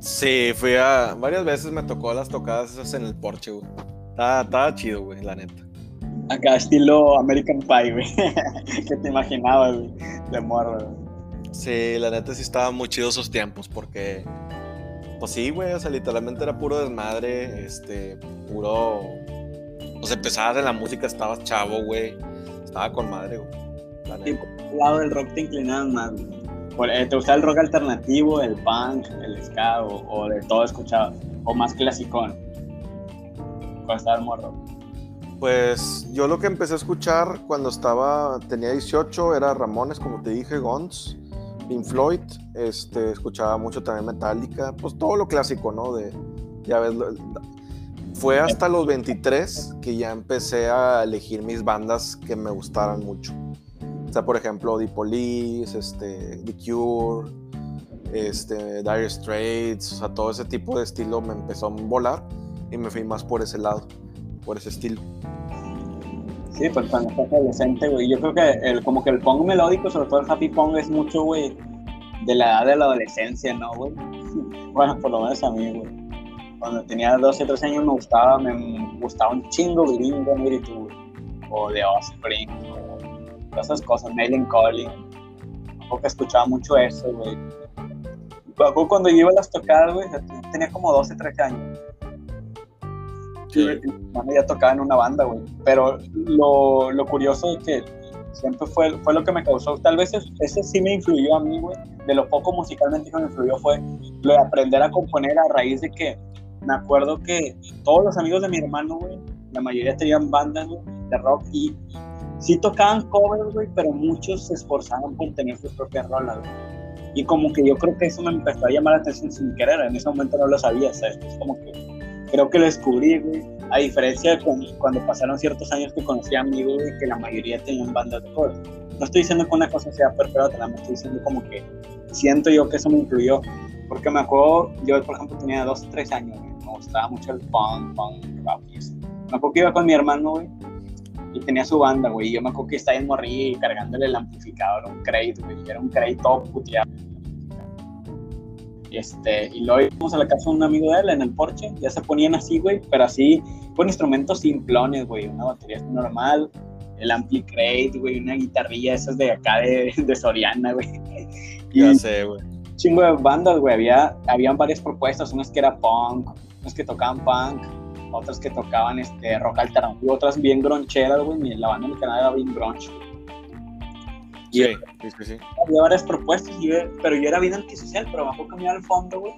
[SPEAKER 1] Sí, fui a. Varias veces me tocó las tocadas esas en el porche, güey. Estaba, estaba chido, güey, la neta.
[SPEAKER 2] Acá, estilo American Pie, güey. ¿Qué te imaginabas, güey? De morro, güey.
[SPEAKER 1] Sí, la neta sí estaban muy chidos esos tiempos, porque. Pues sí, güey, o sea, literalmente era puro desmadre, este, puro pues empezabas en la música, estabas chavo, güey. Estaba con madre, güey.
[SPEAKER 2] Sí, por el lado del rock te inclinabas más, güey. Eh, ¿Te gustaba el rock alternativo, el punk, el ska o, o de todo escuchabas? ¿O más clasicón? Cuando estabas morro.
[SPEAKER 1] Pues yo lo que empecé a escuchar cuando estaba, tenía 18, era Ramones, como te dije, Guns, Pink Floyd, este, escuchaba mucho también Metallica, pues todo lo clásico, ¿no? De, ya ves, fue hasta los 23 que ya empecé a elegir mis bandas que me gustaran mucho. O sea, por ejemplo, The Police, este, The Cure, este, Dire Straits, o sea, todo ese tipo de estilo me empezó a volar y me fui más por ese lado, por ese estilo.
[SPEAKER 2] Sí, pues cuando estás adolescente, güey, yo creo que el, como que el punk melódico, sobre todo el happy punk, es mucho, güey, de la edad de la adolescencia, ¿no, güey? Bueno, por lo menos a mí, güey cuando tenía 12, 13 años me gustaba, me gustaba un chingo Gringo, tú, o The Offspring, o todas esas cosas, Mailing Calling. que escuchaba mucho eso, güey. Cuando yo iba a las tocadas, güey, tenía como 12, 13 años. Sí. Y ya tocaba en una banda, güey. Pero lo, lo curioso es que siempre fue, fue lo que me causó. Tal vez ese, sí me influyó a mí, güey. De lo poco musicalmente que me influyó fue lo de aprender a componer a raíz de que me acuerdo que todos los amigos de mi hermano, güey, la mayoría tenían bandas, de rock y sí tocaban covers, güey, pero muchos se esforzaban por tener sus propias rolas, güey. Y como que yo creo que eso me empezó a llamar la atención sin querer, en ese momento no lo sabía, ¿sabes? Es como que creo que lo descubrí, güey. A diferencia de cuando, pasaron ciertos años que conocí a amigos, güey, que la mayoría tenían bandas de covers. No estoy diciendo que una cosa sea que otra, me estoy diciendo como que siento yo que eso me influyó. Porque me acuerdo, yo por ejemplo tenía dos o tres años, güey me gustaba mucho el punk, punk, rock y eso. Me acuerdo que iba con mi hermano, güey, y tenía su banda, güey, y yo me acuerdo que estaba en Morri cargándole el amplificador, un crate, güey, era un crate todo puteado. Este, y luego íbamos a la casa de un amigo de él en el porche, ya se ponían así, güey, pero así, con instrumentos simplones, güey, una batería normal, el ampli crate, güey, una guitarrilla, esas de acá de, de Soriana, güey.
[SPEAKER 1] Ya sé, güey.
[SPEAKER 2] Chingo de bandas, güey, había, habían varias propuestas, unas que era punk, unos que tocaban punk, otros que tocaban este, rock alternativo, otras bien groncheras, güey. La banda del canal era bien grunge.
[SPEAKER 1] Y sí, sí, sí.
[SPEAKER 2] Había varias propuestas, pero yo era bien antisocial, pero bajo cambiar al fondo, güey.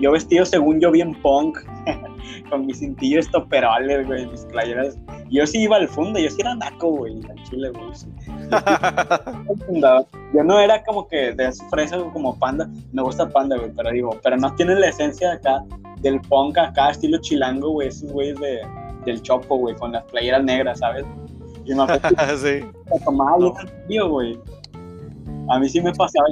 [SPEAKER 2] Yo vestido según yo bien punk, con mis cintillos estoperales, güey, mis playeras Yo sí iba al fondo, yo sí era naco, güey, en Chile, güey. sí. Yo no era como que de fresa como panda, me gusta panda, güey, pero digo, pero no tiene la esencia acá del punk acá, estilo chilango, güey, esos güeyes de, del chopo, güey, con las playeras negras, ¿sabes? Y me acuerdo que
[SPEAKER 1] sí.
[SPEAKER 2] me tomaba en serio, güey. A mí sí me pasaba.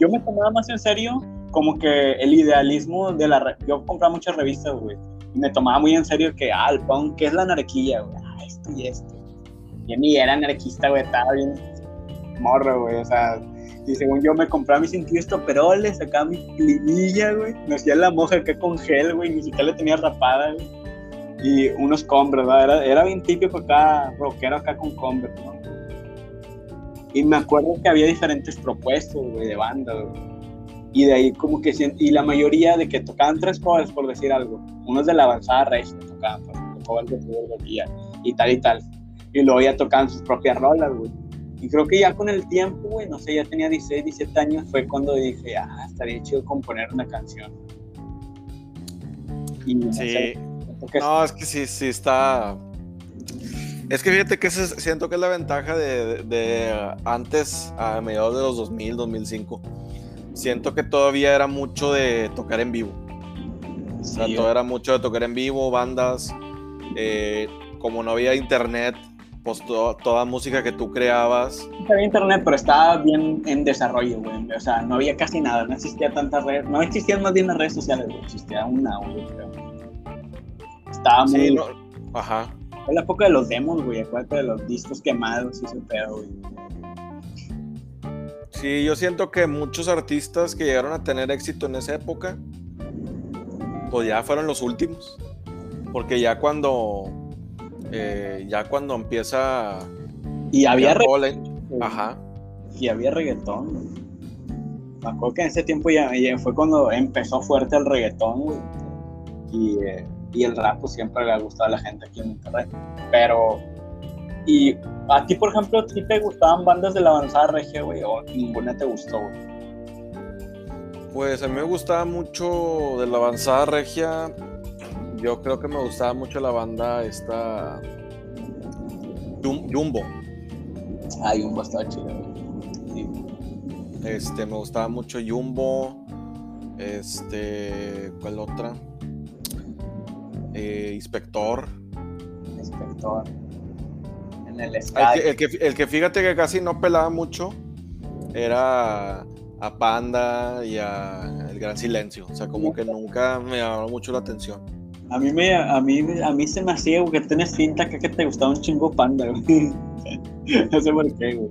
[SPEAKER 2] Yo me tomaba más en serio como que el idealismo de la... re- Yo compraba muchas revistas, güey. Y me tomaba muy en serio que, ah, el punk, ¿qué es la anarquía, güey? Ah, esto y esto. Yo ni era anarquista, güey, estaba bien morro, güey. O sea, y según yo me compraba mis cintillos toperoles, sacaba mi plinilla, güey. Me hacía la moja acá con gel, güey. Ni siquiera le tenía rapada, güey. Y unos Converse, ¿verdad? Era, era bien típico acá, rockero acá con Converse, ¿no? Y me acuerdo que había diferentes propuestas, güey, de banda, güey. Y de ahí como que, y la mayoría de que tocaban tres covers, por decir algo. Unos de la avanzada regia tocaban, pues, el cover de y tal y tal. Y luego ya tocaban sus propias rolas, güey. Y creo que ya con el tiempo, güey, no sé, ya tenía 16, 17 años, fue cuando dije, ah, estaría chido componer una canción. Y no
[SPEAKER 1] Sí.
[SPEAKER 2] sé,
[SPEAKER 1] No, es que sí, sí está. Es que fíjate que ese siento que es la ventaja de, de- de antes, a mediados de los 2000, 2005. Siento que todavía era mucho de tocar en vivo. O sea,
[SPEAKER 2] sí,
[SPEAKER 1] todo era mucho de tocar en vivo, bandas. eh, como no había internet, pues to- toda música que tú creabas.
[SPEAKER 2] había internet, pero estaba bien en desarrollo, güey. O sea, no había casi nada, no existía tantas redes, no existían más bien las redes sociales, güey. Existía una, güey, creo. Estaba muy...
[SPEAKER 1] Sí, no- Ajá.
[SPEAKER 2] Fue la época de los demos, güey. Acuérdate de los discos quemados y ese pedo, güey.
[SPEAKER 1] Sí, yo siento que muchos artistas que llegaron a tener éxito en esa época, pues ya fueron los últimos. Porque ya cuando, eh, ya cuando empieza...
[SPEAKER 2] Y había,
[SPEAKER 1] ya
[SPEAKER 2] re-
[SPEAKER 1] todo la- Ajá.
[SPEAKER 2] y había reggaetón. Me acuerdo que en ese tiempo ya, ya fue cuando empezó fuerte el reggaetón. Y, eh, y el rap, pues siempre le ha gustado a la gente aquí en Monterrey. Pero, y a ti, por ejemplo, ¿a ti te gustaban bandas de la avanzada regia, güey? ¿O ninguna te gustó, güey?
[SPEAKER 1] Pues a mí me gustaba mucho de la avanzada regia. Yo creo que me gustaba mucho la banda esta... Jum- Jumbo.
[SPEAKER 2] Ay, un estaba chido. Sí.
[SPEAKER 1] Este, me gustaba mucho Jumbo. Este, ¿cuál otra? Eh, Inspector.
[SPEAKER 2] Inspector. En el
[SPEAKER 1] El que, el, que, el que fíjate que casi no pelaba mucho era a Panda y a El Gran Silencio. O sea, como que nunca me llamaba mucho la atención.
[SPEAKER 2] A mí, me, a, mí, a mí se me hacía, güey, que tienes finta acá que te gustaba un chingo panda, güey. no sé por qué, güey.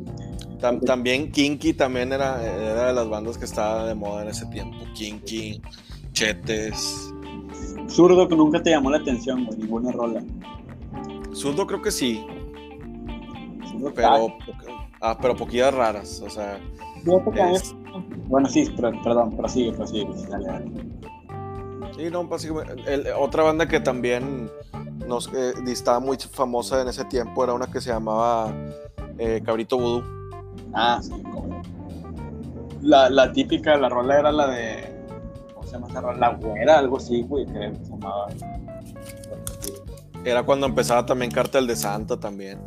[SPEAKER 1] Tam- también Kinky también era, era de las bandas que estaba de moda en ese tiempo. Kinky, Chetes.
[SPEAKER 2] Zurdo que nunca te llamó la atención, güey, ninguna rola.
[SPEAKER 1] Zurdo creo que sí,
[SPEAKER 2] Zurdo,
[SPEAKER 1] pero,
[SPEAKER 2] ah,
[SPEAKER 1] ah, pero poquillas raras. O sea, es-
[SPEAKER 2] Bueno, sí, pero, perdón, prosigue, prosigue. Dale, dale.
[SPEAKER 1] Sí, no, básicamente. el- otra banda que también nos eh, estaba muy famosa en ese tiempo era una que se llamaba eh, Cabrito Vudú.
[SPEAKER 2] Ah, sí, cómo no. La, la típica, la rola era la de. ¿Cómo se llama esa rola? La güera, algo así, güey, creo que se llamaba.
[SPEAKER 1] Era cuando empezaba también Cartel de Santa también.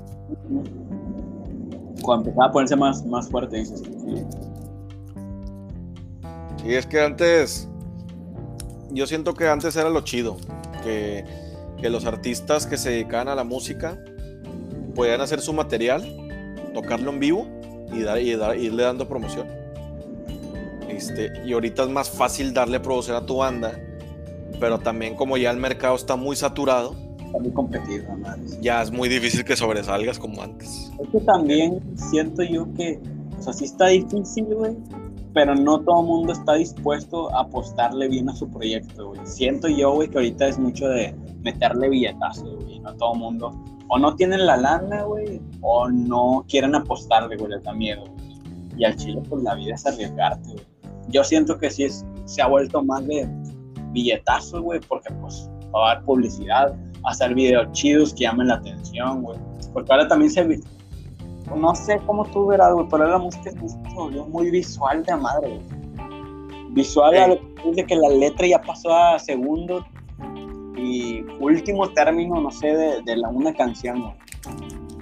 [SPEAKER 2] Cuando empezaba a ponerse más, más fuerte, dices. Sí.
[SPEAKER 1] Sí, es que antes. Yo siento que antes era lo chido. Que, que los artistas que se dedicaban a la música podían hacer su material, tocarlo en vivo y, dar, y dar- irle dando promoción. Este, y ahorita es más fácil darle promoción a tu banda, pero también como ya el mercado está muy saturado,
[SPEAKER 2] Está muy competido,
[SPEAKER 1] ya es muy difícil que sobresalgas como antes.
[SPEAKER 2] Es que también siento yo que, o sea, sí está difícil, güey, pero no todo mundo está dispuesto a apostarle bien a su proyecto, güey. Siento yo, güey, que ahorita es mucho de meterle billetazos, güey. No todo mundo, o no tienen la lana, güey, o no quieren apostarle, güey, les da miedo. Y al chile, pues la vida es arriesgarte, güey. Yo siento que sí es, se ha vuelto más de billetazos, güey, porque pues dar publicidad, hacer videos chidos que llamen la atención, güey. Porque ahora también se, no sé cómo tú verás, güey, pero la música se volvió muy visual de madre, güey. Visual a
[SPEAKER 1] Sí.
[SPEAKER 2] lo que dice que la letra ya pasó a segundo y último término, no sé, de, de la, una canción, güey.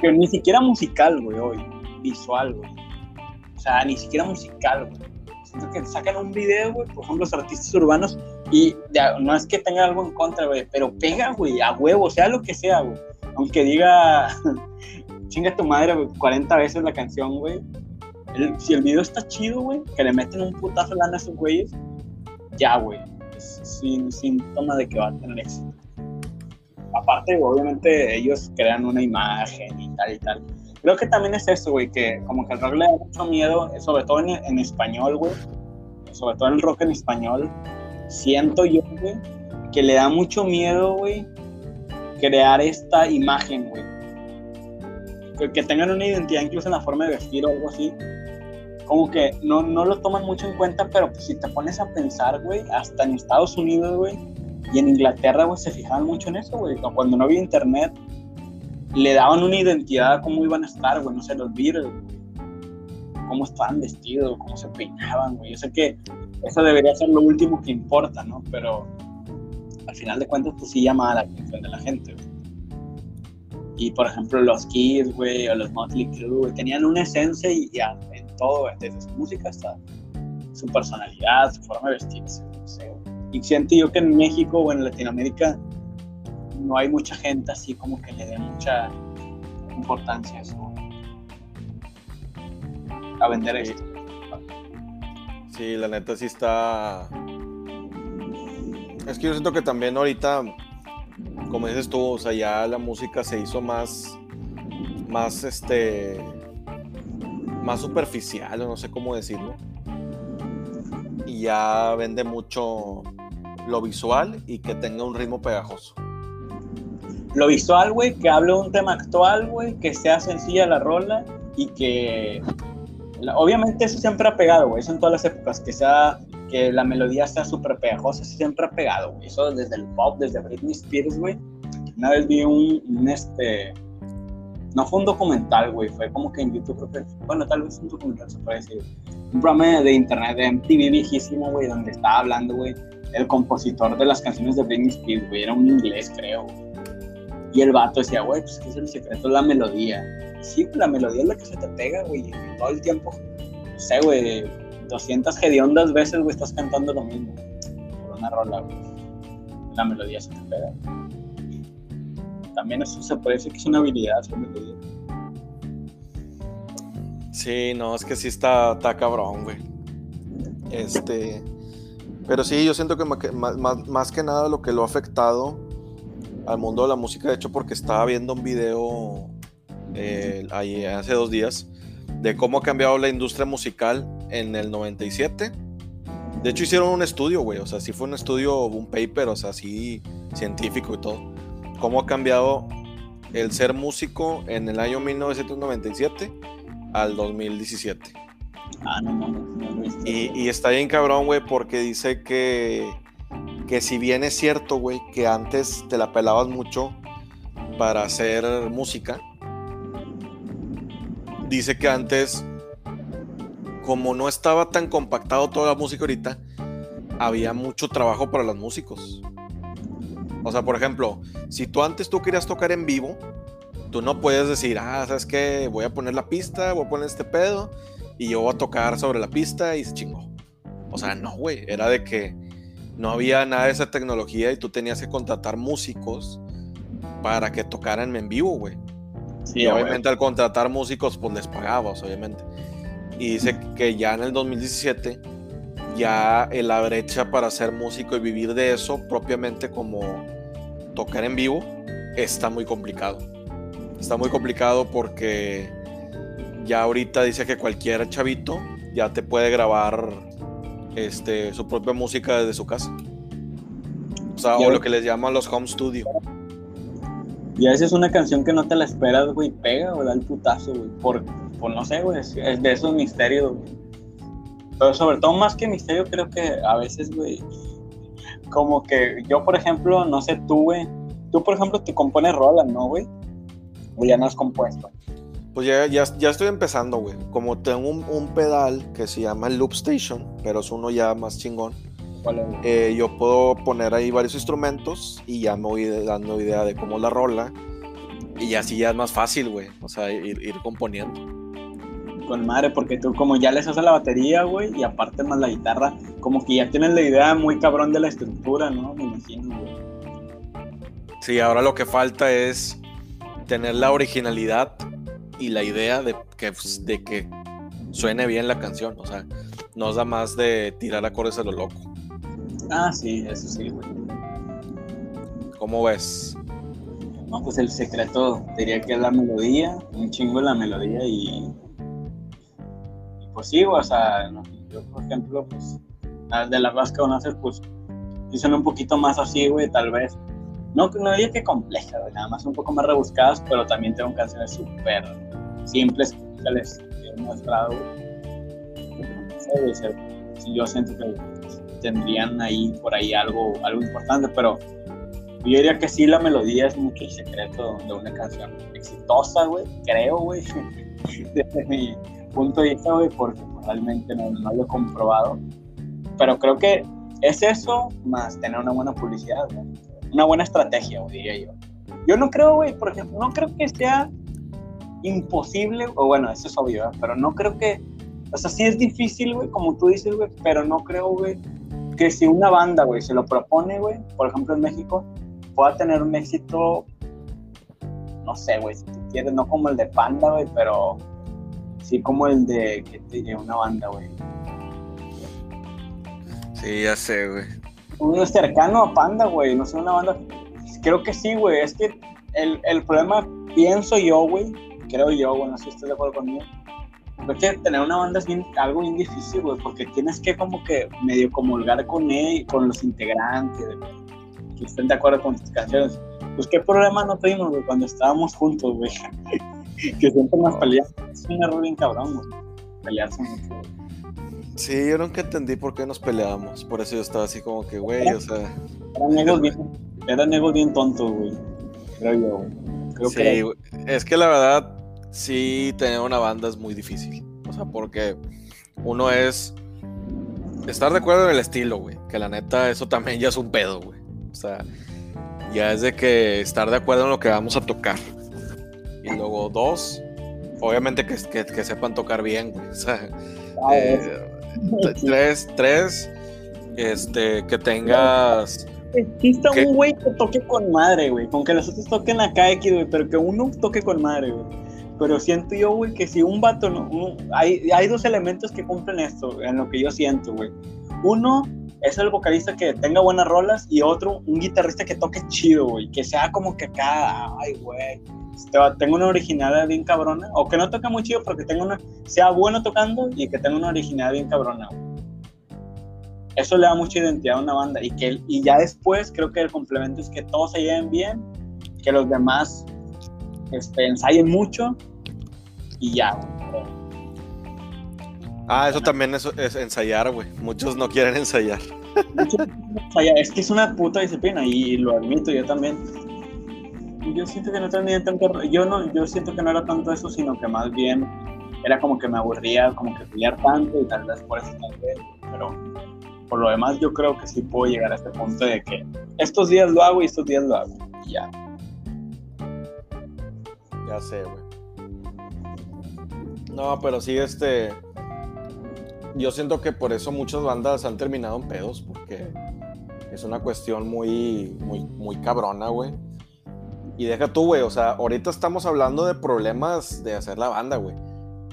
[SPEAKER 2] Que ni siquiera musical, güey, hoy. Visual, güey. O sea, ni siquiera musical, güey. Siento que sacan un video, güey, por ejemplo, los artistas urbanos, y no es que tenga algo en contra, güey, pero pega, güey, a huevo, sea lo que sea, güey. Aunque diga, chinga tu madre, güey, 40 veces la canción, güey. si el video está chido, güey, que le meten un putazo lana a esos güeyes, ya, güey. Es sin, síntoma de que va a tener éxito. Aparte, obviamente, ellos crean una imagen y tal y tal. Creo que también es eso, güey, que como que el rock le da mucho miedo, sobre todo en, en español, güey. Sobre todo el rock en español. Siento yo, güey, que le da mucho miedo, güey, crear esta imagen, güey. Que, tengan una identidad incluso en la forma de vestir o algo así como que no, no lo toman mucho en cuenta, pero pues si te pones a pensar, güey, hasta en Estados Unidos, güey, y en Inglaterra, güey, se fijaban mucho en eso, güey. Cuando no había internet, le daban una identidad a cómo iban a estar, güey, no sé, los Beatles, cómo estaban vestidos, cómo se peinaban, güey. Yo sé que eso debería ser lo último que importa, ¿no? Pero al final de cuentas, pues sí llama la atención de la gente, güey. Y por ejemplo, los Kids, güey, o los Motley Crue, güey, tenían una esencia y, ya todo, desde su música hasta su personalidad, su forma de vestirse. Y siento yo que en México o en Latinoamérica no hay mucha gente así como que le dé mucha importancia a eso. A vender esto.
[SPEAKER 1] Sí, la neta sí está. Es que yo siento que también ahorita, como dices tú, o sea, ya la música se hizo más, más este, más superficial, o no sé cómo decirlo. Y ya vende mucho lo visual y que tenga un ritmo pegajoso.
[SPEAKER 2] Lo visual, güey, que hable un tema actual, güey, que sea sencilla la rola y que obviamente eso siempre ha pegado, güey, eso en todas las épocas, que sea que la melodía sea súper pegajosa, siempre ha pegado, güey, eso desde el pop, desde Britney Spears, güey. Una vez vi un, un este, no fue un documental, güey, fue como que en YouTube, creo que, bueno, tal vez un documental se puede decir, un programa de internet de MTV viejísimo, güey, donde estaba hablando, güey, el compositor de las canciones de Britney Spears, güey, era un inglés, creo, Y el vato decía, güey, pues que es el secreto, la melodía. Sí, la melodía es la que se te pega, güey, todo el tiempo, no sé, güey, 200 hediondas veces, güey, estás cantando lo mismo, por una rola, güey. La melodía se te pega también eso se decir que es una habilidad.
[SPEAKER 1] Sí, no, es que sí está, está cabrón, güey. Este. Pero sí, yo siento que más, que nada lo que lo ha afectado al mundo de la música, de hecho, porque estaba viendo un video eh, ahí hace dos días de cómo ha cambiado la industria musical en el 97. De hecho, hicieron un estudio, güey. O sea, sí fue un estudio, un paper, o sea, sí científico y todo cómo ha cambiado el ser músico en el año 1997 al 2017.
[SPEAKER 2] Ah, no no, no
[SPEAKER 1] y, y, está bien cabrón, güey, porque dice que, que si bien es cierto, güey, que antes te la pelabas mucho para hacer música, dice que antes, como no estaba tan compactado toda la música ahorita, había mucho trabajo para los músicos. O sea, por ejemplo, si tú antes tú querías tocar en vivo, tú no puedes decir, ah, ¿sabes qué? Voy a poner la pista, voy a poner este pedo y yo voy a tocar sobre la pista y se chingó. O sea, no, güey, era de que no había nada de esa tecnología y tú tenías que contratar músicos para que tocaran en vivo, güey. Sí, y obviamente al contratar músicos, pues les pagabas, obviamente. Y dice que ya en el 2017 ya la brecha para ser músico y vivir de eso propiamente como tocar en vivo está muy complicado. Está muy complicado porque ya ahorita dice que cualquier chavito ya te puede grabar este, su propia música desde su casa. O sea, o lo que les llaman los home studio.
[SPEAKER 2] Y a veces una canción que no te la esperas, güey, pega o da el putazo, güey. Por, por no sé, güey, es de esos misterios, güey. Pero sobre todo más que misterio, creo que a veces, güey, como que yo, por ejemplo, no sé tú, güey. Tú, por ejemplo, te compones rolas, ¿no, güey? O ya no has compuesto.
[SPEAKER 1] Pues ya, ya, ya estoy empezando, güey. Como tengo un, pedal que se llama Loop Station, pero es uno ya más chingón. Eh, yo puedo poner ahí varios instrumentos y ya me voy dando idea de cómo la rola. Y así ya es más fácil, güey. O sea, ir, ir componiendo.
[SPEAKER 2] Con madre, porque tú como ya les haces la batería, güey, y aparte más la guitarra, como que ya tienes la idea muy cabrón de la estructura, ¿no? Me imagino, güey.
[SPEAKER 1] Sí, ahora lo que falta es tener la originalidad y la idea de que, pues, de que suene bien la canción. O sea, nos da más de tirar acordes a lo loco.
[SPEAKER 2] Ah, sí, eso sí, güey.
[SPEAKER 1] ¿Cómo ves?
[SPEAKER 2] No, pues el secreto diría que es la melodía, un chingo la melodía y pues sí, o sea, yo por ejemplo, pues las de cosas que conoces, pues sí un poquito más así, güey, tal vez. No, no diría que complejas, güey, nada más un poco más rebuscadas, pero también tengo canciones súper simples que les he mostrado, yo siento que tendrían ahí por ahí algo, algo importante, pero yo diría que sí, la melodía es mucho el secreto de una canción exitosa, güey, creo, güey, desde mi punto de vista, güey, porque realmente no, no lo he comprobado. Pero creo que es eso más tener una buena publicidad, güey. Una buena estrategia, güey, diría yo. Yo no creo, güey, por ejemplo, no creo que sea imposible, o bueno, eso es obvio, ¿verdad? pero no creo que, o sea, sí es difícil, güey, como tú dices, güey, pero no creo, güey, que si una banda, güey, se lo propone, güey, por ejemplo en México, pueda tener un éxito, no sé, güey, si tú quieres, no como el de Panda, güey, pero sí como el de, que te una banda, güey.
[SPEAKER 1] Sí, ya sé, güey.
[SPEAKER 2] Uno cercano a Panda, güey, no sé, una banda. Creo que sí, güey, es que el, el problema, pienso yo, güey, creo yo, güey, no sé si estás de acuerdo conmigo, es que tener una banda es bien, algo bien difícil, güey, porque tienes que como que medio comulgar con él, con los integrantes, güey, que estén de acuerdo con tus canciones. Pues qué problema no tuvimos, güey, cuando estábamos juntos, güey. que siempre nos peleamos. Es un error bien cabrón, güey. Pelearse mucho.
[SPEAKER 1] Sí, yo nunca entendí por qué nos peleábamos. Por eso yo estaba así como que, güey, o sea.
[SPEAKER 2] Eran egos bien, eran egos bien tontos, güey. Creo yo, güey. Creo
[SPEAKER 1] Sí,
[SPEAKER 2] que
[SPEAKER 1] es que la verdad, sí, tener una banda es muy difícil. O sea, porque uno es estar de acuerdo en el estilo, güey. Que la neta, eso también ya es un pedo, güey. O sea, ya es de que estar de acuerdo en lo que vamos a tocar. Y luego, dos, obviamente que, que, que sepan tocar bien, güey. O sea,
[SPEAKER 2] Ah,
[SPEAKER 1] eh, tres, tres, este, que tengas.
[SPEAKER 2] Exista
[SPEAKER 1] ¿Qué?
[SPEAKER 2] un güey que toque con madre, güey. Con que los otros toquen acá X, güey. Pero que uno toque con madre, güey. Pero siento yo, güey, que si un vato no. un- hay, hay dos elementos que cumplen esto, en lo que yo siento, güey. Uno es el vocalista que tenga buenas rolas y otro, un guitarrista que toque chido, güey. Que sea como que acá, ay, güey. Este Tenga una originalidad bien cabrona. O que no toque muy chido, pero que tenga una. Sea bueno tocando y que tenga una originalidad bien cabrona, eso le da mucha identidad a una banda y que y ya después creo que el complemento es que todos se lleven bien que los demás este, ensayen mucho y ya güey.
[SPEAKER 1] Ah, eso también es, es ensayar, güey. Muchos no quieren ensayar.
[SPEAKER 2] Mucho ensayar. es que es una puta disciplina y lo admito yo también yo siento que no tenía tanto yo no yo siento que no era tanto eso sino que más bien era como que me aburría como que pelear tanto y tal vez por eso tal vez pero por lo demás yo creo que sí puedo llegar a este punto de que estos días lo hago y estos días lo hago y ya
[SPEAKER 1] Ya sé, güey. No, pero sí, este. Yo siento que por eso muchas bandas han terminado en pedos, porque es una cuestión muy, muy, muy cabrona, güey. Y deja tú, güey, o sea, ahorita estamos hablando de problemas de hacer la banda, güey.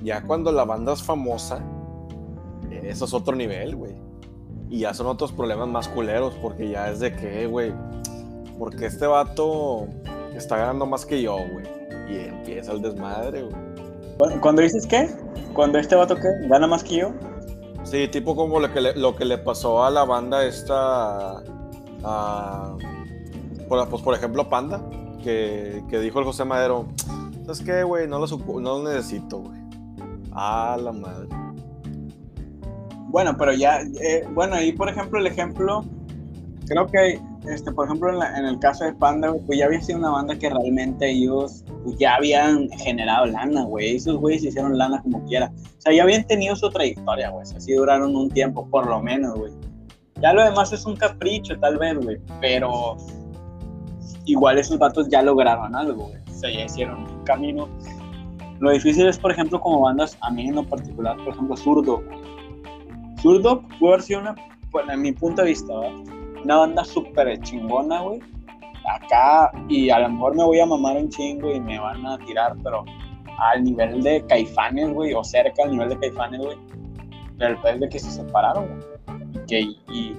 [SPEAKER 1] Ya cuando la banda es famosa, eso es otro nivel, güey. Y ya son otros problemas más culeros, porque ya es de que, güey, porque este vato está ganando más que yo, güey. Y empieza el desmadre, güey.
[SPEAKER 2] Cu- cuando dices qué cuando este vato que gana más que yo
[SPEAKER 1] Sí, tipo como lo que le, lo que le pasó a la banda esta. a- por, pues, por ejemplo, Panda, que, dijo el José Madero: ¿Sabes qué, güey? No lo, supo- no lo necesito, güey. A la madre.
[SPEAKER 2] Bueno, pero ya, eh, bueno, ahí por ejemplo el ejemplo, creo que, este, por ejemplo, en, el caso de Panda, pues ya había sido una banda que realmente ellos pues, ya habían generado lana, güey, esos güeyes hicieron lana como quiera. O sea, ya habían tenido su trayectoria, güey, o sea, sí duraron un tiempo, por lo menos, güey. Ya lo demás es un capricho, tal vez, güey, pero igual esos vatos ya lograron algo, güey. O sea, ya hicieron un camino. Lo difícil es, por ejemplo, como bandas, a mí en lo particular, por ejemplo, Zurdo. Zurdo puede haber sido una, bueno, en mi punto de vista, ¿verdad? una banda súper chingona, güey. Acá, y a lo mejor me voy a mamar un chingo y me van a tirar, pero al nivel de Caifanes, güey, o cerca al nivel de Caifanes, güey. El de que se separaron, güey. Que, y,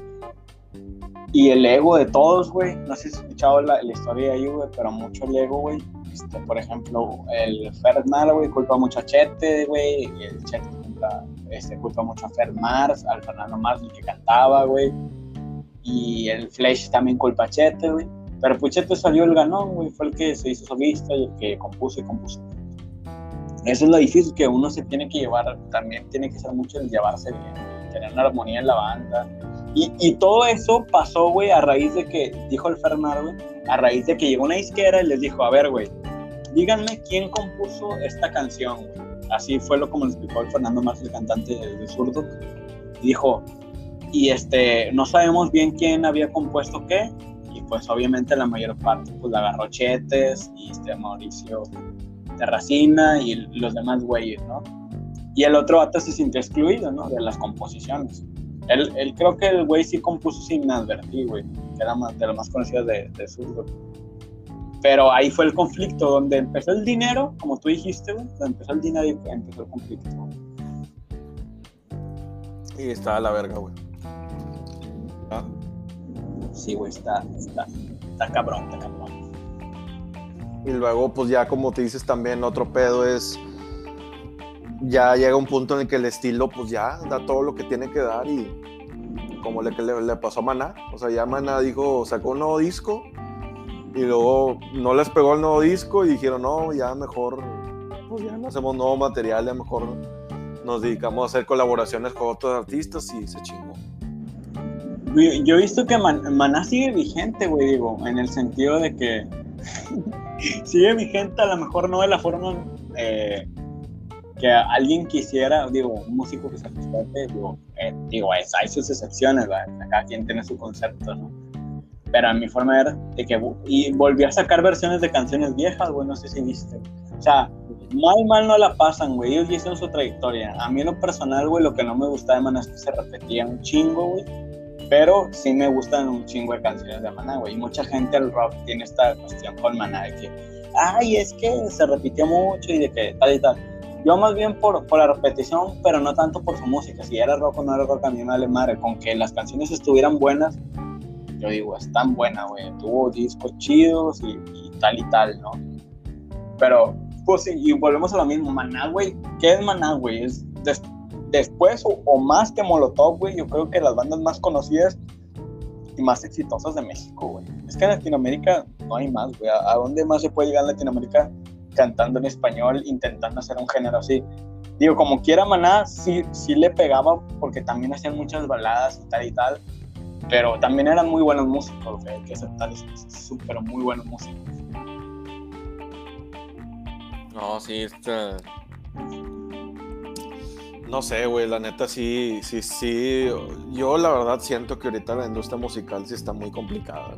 [SPEAKER 2] y el ego de todos, güey. No sé si has escuchado la, historia ahí, güey, pero mucho el ego, güey. Este, por ejemplo, el Fernal, güey, culpa mucho a Chete, güey. Y el Chete culpa, este, culpa mucho a Fer Mars, al Fernando Mars, el que cantaba, güey. Y el Flash también culpa a Chete, güey. Pero Puchete salió el ganón, güey. Fue el que se hizo solista y el que compuso y compuso. Eso es lo difícil que uno se tiene que llevar. También tiene que ser mucho el llevarse bien, tener una armonía en la banda. Y, todo eso pasó, güey, a raíz de que, dijo el Fernando, a raíz de que llegó una izquierda y les dijo, a ver, güey, díganme quién compuso esta canción. Así fue lo como lo explicó el Fernando Mars, el cantante de, de Zurdo. Dijo, y este, no sabemos bien quién había compuesto qué, y pues obviamente la mayor parte pues la agarró Chetes y este Mauricio Terracina y los demás güeyes, ¿no? Y el otro vato se sintió excluido, ¿no? De las composiciones. Él, él creo que el güey sí compuso sin advertir, güey, que era más, de lo más conocido de, de Zurdo. Pero ahí fue el conflicto, donde empezó el dinero, como tú dijiste, güey, donde empezó el dinero y empezó el conflicto.
[SPEAKER 1] Y está a la verga, güey. Ah,
[SPEAKER 2] Sí, güey, está, está, está cabrón, está cabrón.
[SPEAKER 1] Y luego, pues ya como te dices también, otro pedo es. Ya llega un punto en el que el estilo, pues ya da todo lo que tiene que dar y. Como le, le, le pasó a Maná. O sea, ya Maná dijo, sacó un nuevo disco y luego no les pegó el nuevo disco y dijeron, no, ya mejor, pues ya no hacemos nuevo material, ya mejor nos dedicamos a hacer colaboraciones con otros artistas y se chingó.
[SPEAKER 2] Yo he visto que Man- Maná sigue vigente, güey, digo, en el sentido de que sigue vigente, a lo mejor no de la forma eh, que alguien quisiera, digo, un músico que se respete, digo, eh, digo hay sus excepciones, ¿verdad? cada quien tiene su concepto, ¿no? Pero a mi forma ver, de que y volvió a sacar versiones de canciones viejas, güey, no sé si viste. O sea, mal, mal no la pasan, güey, ellos hicieron su trayectoria. A mí en lo personal, güey, lo que no me gustaba de Maná es que se repetía un chingo, güey. Pero sí me gustan un chingo de canciones de Maná, güey. Y mucha gente al rock tiene esta cuestión con Maná de que, ay, es que se repitió mucho y de que tal y tal. Yo más bien por, por la repetición, pero no tanto por su música. Si era rock o no era rock, a mí me vale madre. Con que las canciones estuvieran buenas, yo digo, están buenas, güey. Tuvo discos chidos y, y tal y tal, ¿no? Pero, pues sí, y volvemos a lo mismo. Maná, güey, ¿qué es Maná, güey? Es des- después o, o más que Molotov, güey, yo creo que las bandas más conocidas y más exitosas de México, güey. Es que en Latinoamérica no hay más, güey. ¿A, a dónde más se puede llegar en Latinoamérica cantando en español, intentando hacer un género así? Digo, como quiera Maná, sí, sí le pegaba porque también hacían muchas baladas y tal y tal. Pero también eran muy buenos músicos. Hay que aceptar, súper muy buenos músicos.
[SPEAKER 1] No, sí, está. No sé, güey, la neta sí, sí, sí. Yo la verdad siento que ahorita la industria musical sí está muy complicada.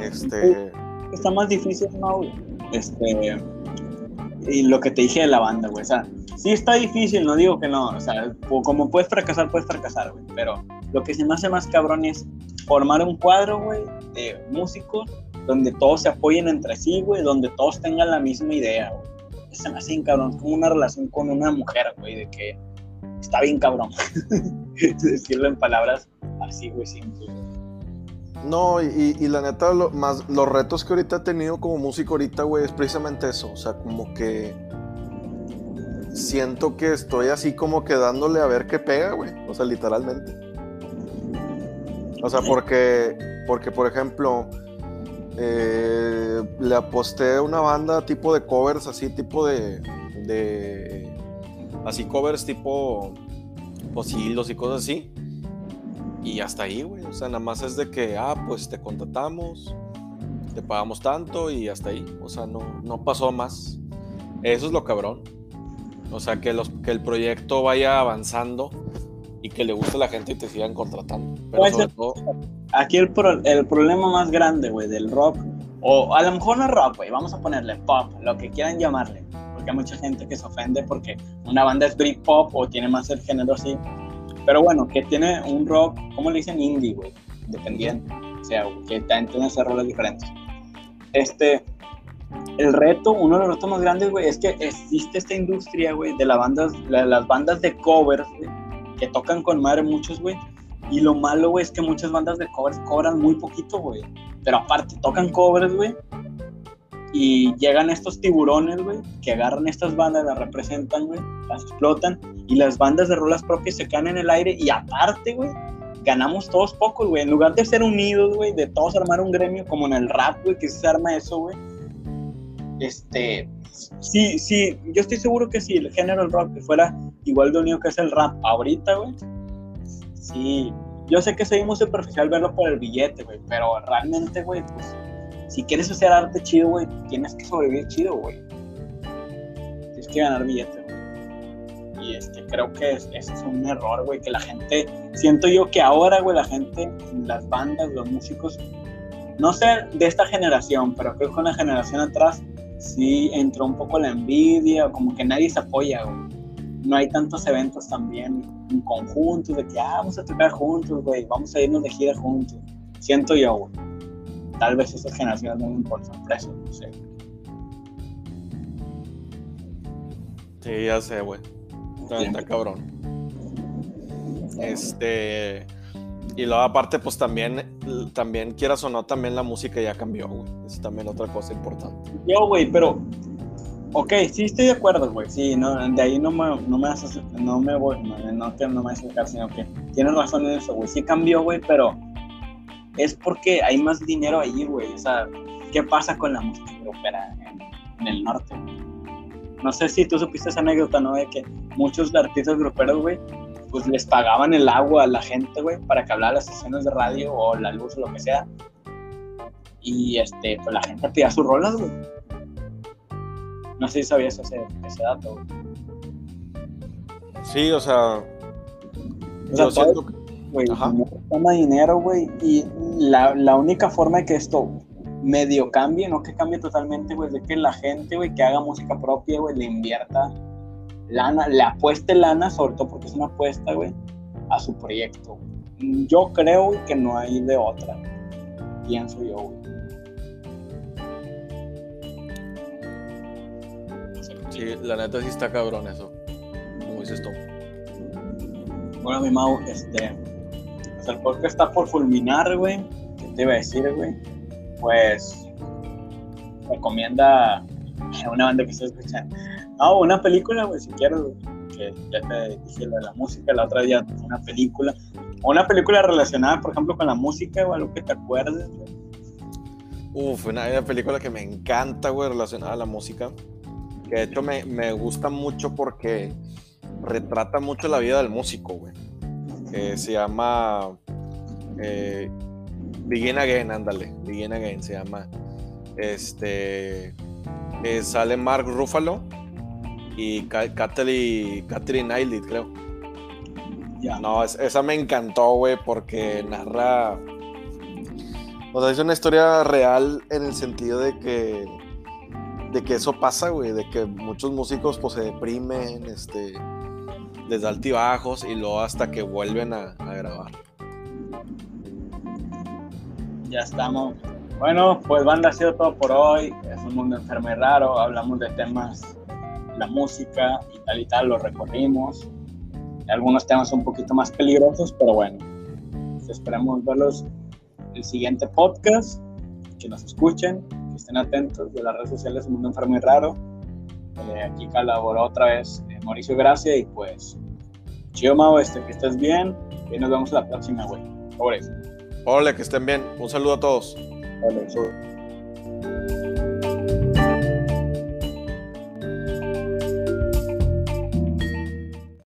[SPEAKER 1] Este.
[SPEAKER 2] está más difícil, ¿no, güey? Este. Y lo que te dije de la banda, güey. O sea, sí está difícil, no digo que no. O sea, como puedes fracasar, puedes fracasar, güey. Pero lo que se me hace más cabrón es formar un cuadro, güey, de músicos donde todos se apoyen entre sí, güey, donde todos tengan la misma idea, güey. Se me hace bien cabrón, como una relación con una mujer, güey, de que está bien cabrón. Decirlo en palabras así, güey, simples.
[SPEAKER 1] No, y, la neta, los retos que ahorita he tenido como músico ahorita, güey, es precisamente eso. O sea, como que siento que estoy así como que dándole a ver qué pega, güey. O sea, literalmente. O sea, porque, porque por ejemplo, eh, le aposté a una banda tipo de covers, así tipo de, de así covers tipo posilos y cosas así. Y hasta ahí, güey. O sea, nada más es de que, ah, pues te contratamos, te pagamos tanto y hasta ahí. O sea, no, no pasó más. Eso es lo cabrón. O sea, que, los, que el proyecto vaya avanzando y que le guste a la gente y te sigan contratando. Pero sobre todo...
[SPEAKER 2] Aquí el, el problema más grande, güey, del rock, o a lo mejor no rock, güey, vamos a ponerle pop, lo que quieran llamarle, porque hay mucha gente que se ofende porque una banda es Britpop o tiene más el género así. Pero bueno, que tiene un rock, ¿cómo le dicen? Indie, güey, independiente. O sea, que también tiene esas roles diferentes. Este, el reto, uno de los retos más grandes, güey, es que existe esta industria, güey, de las bandas, las bandas de covers, güey, que tocan con madre muchos, güey. Y lo malo, güey, es que muchas bandas de covers cobran muy poquito, güey. Pero aparte, tocan covers, güey. Y llegan estos tiburones, güey, que agarran estas bandas, las representan, güey, las explotan. Y las bandas de rolas propias se caen en el aire. Y aparte, güey, ganamos todos pocos, güey. En lugar de ser unidos, güey, de todos armar un gremio como en el rap, güey, que se arma eso, güey este, sí, sí, yo estoy seguro que si el género del rock fuera igual de unido que es el rap ahorita, güey, sí, yo sé que muy superficial verlo por el billete, güey, pero realmente, güey, pues, si quieres hacer arte chido, güey, tienes que sobrevivir chido, güey. Tienes que ganar billete, güey. Y este, creo que ese es un error, güey, que la gente, siento yo que ahora, güey, la gente, las bandas, los músicos, no sé de esta generación, pero creo que una generación atrás sí entró un poco la envidia, como que nadie se apoya, güey. No hay tantos eventos también en conjunto, de que ah, vamos a tocar juntos, güey, vamos a irnos de gira juntos. Siento yo, güey. Tal vez esas generaciones no por sorpresa, no sé.
[SPEAKER 1] Sí, ya sé, güey. Está cabrón. Este. Y luego aparte, pues también, también quieras o no, también la música ya cambió, güey. Es también otra cosa importante.
[SPEAKER 2] Yo, güey, pero... Ok, sí estoy de acuerdo, güey. Sí, no, de ahí no me, no me, no me voy, no, no no me sino que tienes razón en eso, güey. Sí cambió, güey, pero es porque hay más dinero ahí, güey. O sea, ¿qué pasa con la música europea en, en el norte? No sé si tú supiste esa anécdota, ¿no? De que muchos artistas europeos, güey, pues les pagaban el agua a la gente, güey, para que hablara las estaciones de radio o la luz o lo que sea. Y este, pues la gente pedía sus rolas, güey. No sé si sabías ese, ese dato, güey.
[SPEAKER 1] Sí, o sea.
[SPEAKER 2] O sea, siento güey, toma dinero, güey, y la, la única forma de que esto medio cambie, no que cambie totalmente, güey, de que la gente, güey, que haga música propia, güey, le invierta lana, le apueste lana, sobre todo porque es una apuesta, güey, a su proyecto. Yo creo que no hay de otra. Pienso yo, güey.
[SPEAKER 1] Sí, la neta sí está cabrón eso. Como dices tú.
[SPEAKER 2] Bueno, mi Mau, este. Pues el podcast está por fulminar, güey. ¿Qué te iba a decir, güey? Pues. Recomienda a una banda que se escucha Ah, una película, güey, si quieres, que ya te dije la la música, la otra día una película, o una película relacionada, por ejemplo, con la música o algo que te acuerdes, güey.
[SPEAKER 1] Uf, una, una, película que me encanta, güey, relacionada a la música, que de hecho me, me gusta mucho porque retrata mucho la vida del músico, güey, que se llama eh, Begin Again, ándale, Begin Again se llama, este, eh, sale Mark Ruffalo, y Catherine, Catherine creo. Ya. No, esa me encantó, güey, porque narra. O sea, es una historia real en el sentido de que. De que eso pasa, güey, de que muchos músicos pues se deprimen, este, les da altibajos y luego hasta que vuelven a, grabar.
[SPEAKER 2] Ya estamos. Bueno, pues banda, ha sido todo por hoy. Es un mundo enfermo y raro. Hablamos de temas la música y tal y tal, lo recorrimos. Algunos temas un poquito más peligrosos, pero bueno, esperamos verlos el siguiente podcast, que nos escuchen, que estén atentos de las redes sociales Mundo Enfermo y Raro. Eh, aquí colaboró otra vez eh, Mauricio Gracia y pues, chido Mau, este, que estés bien y nos vemos la próxima, güey.
[SPEAKER 1] Hola, que estén bien. Un saludo a todos.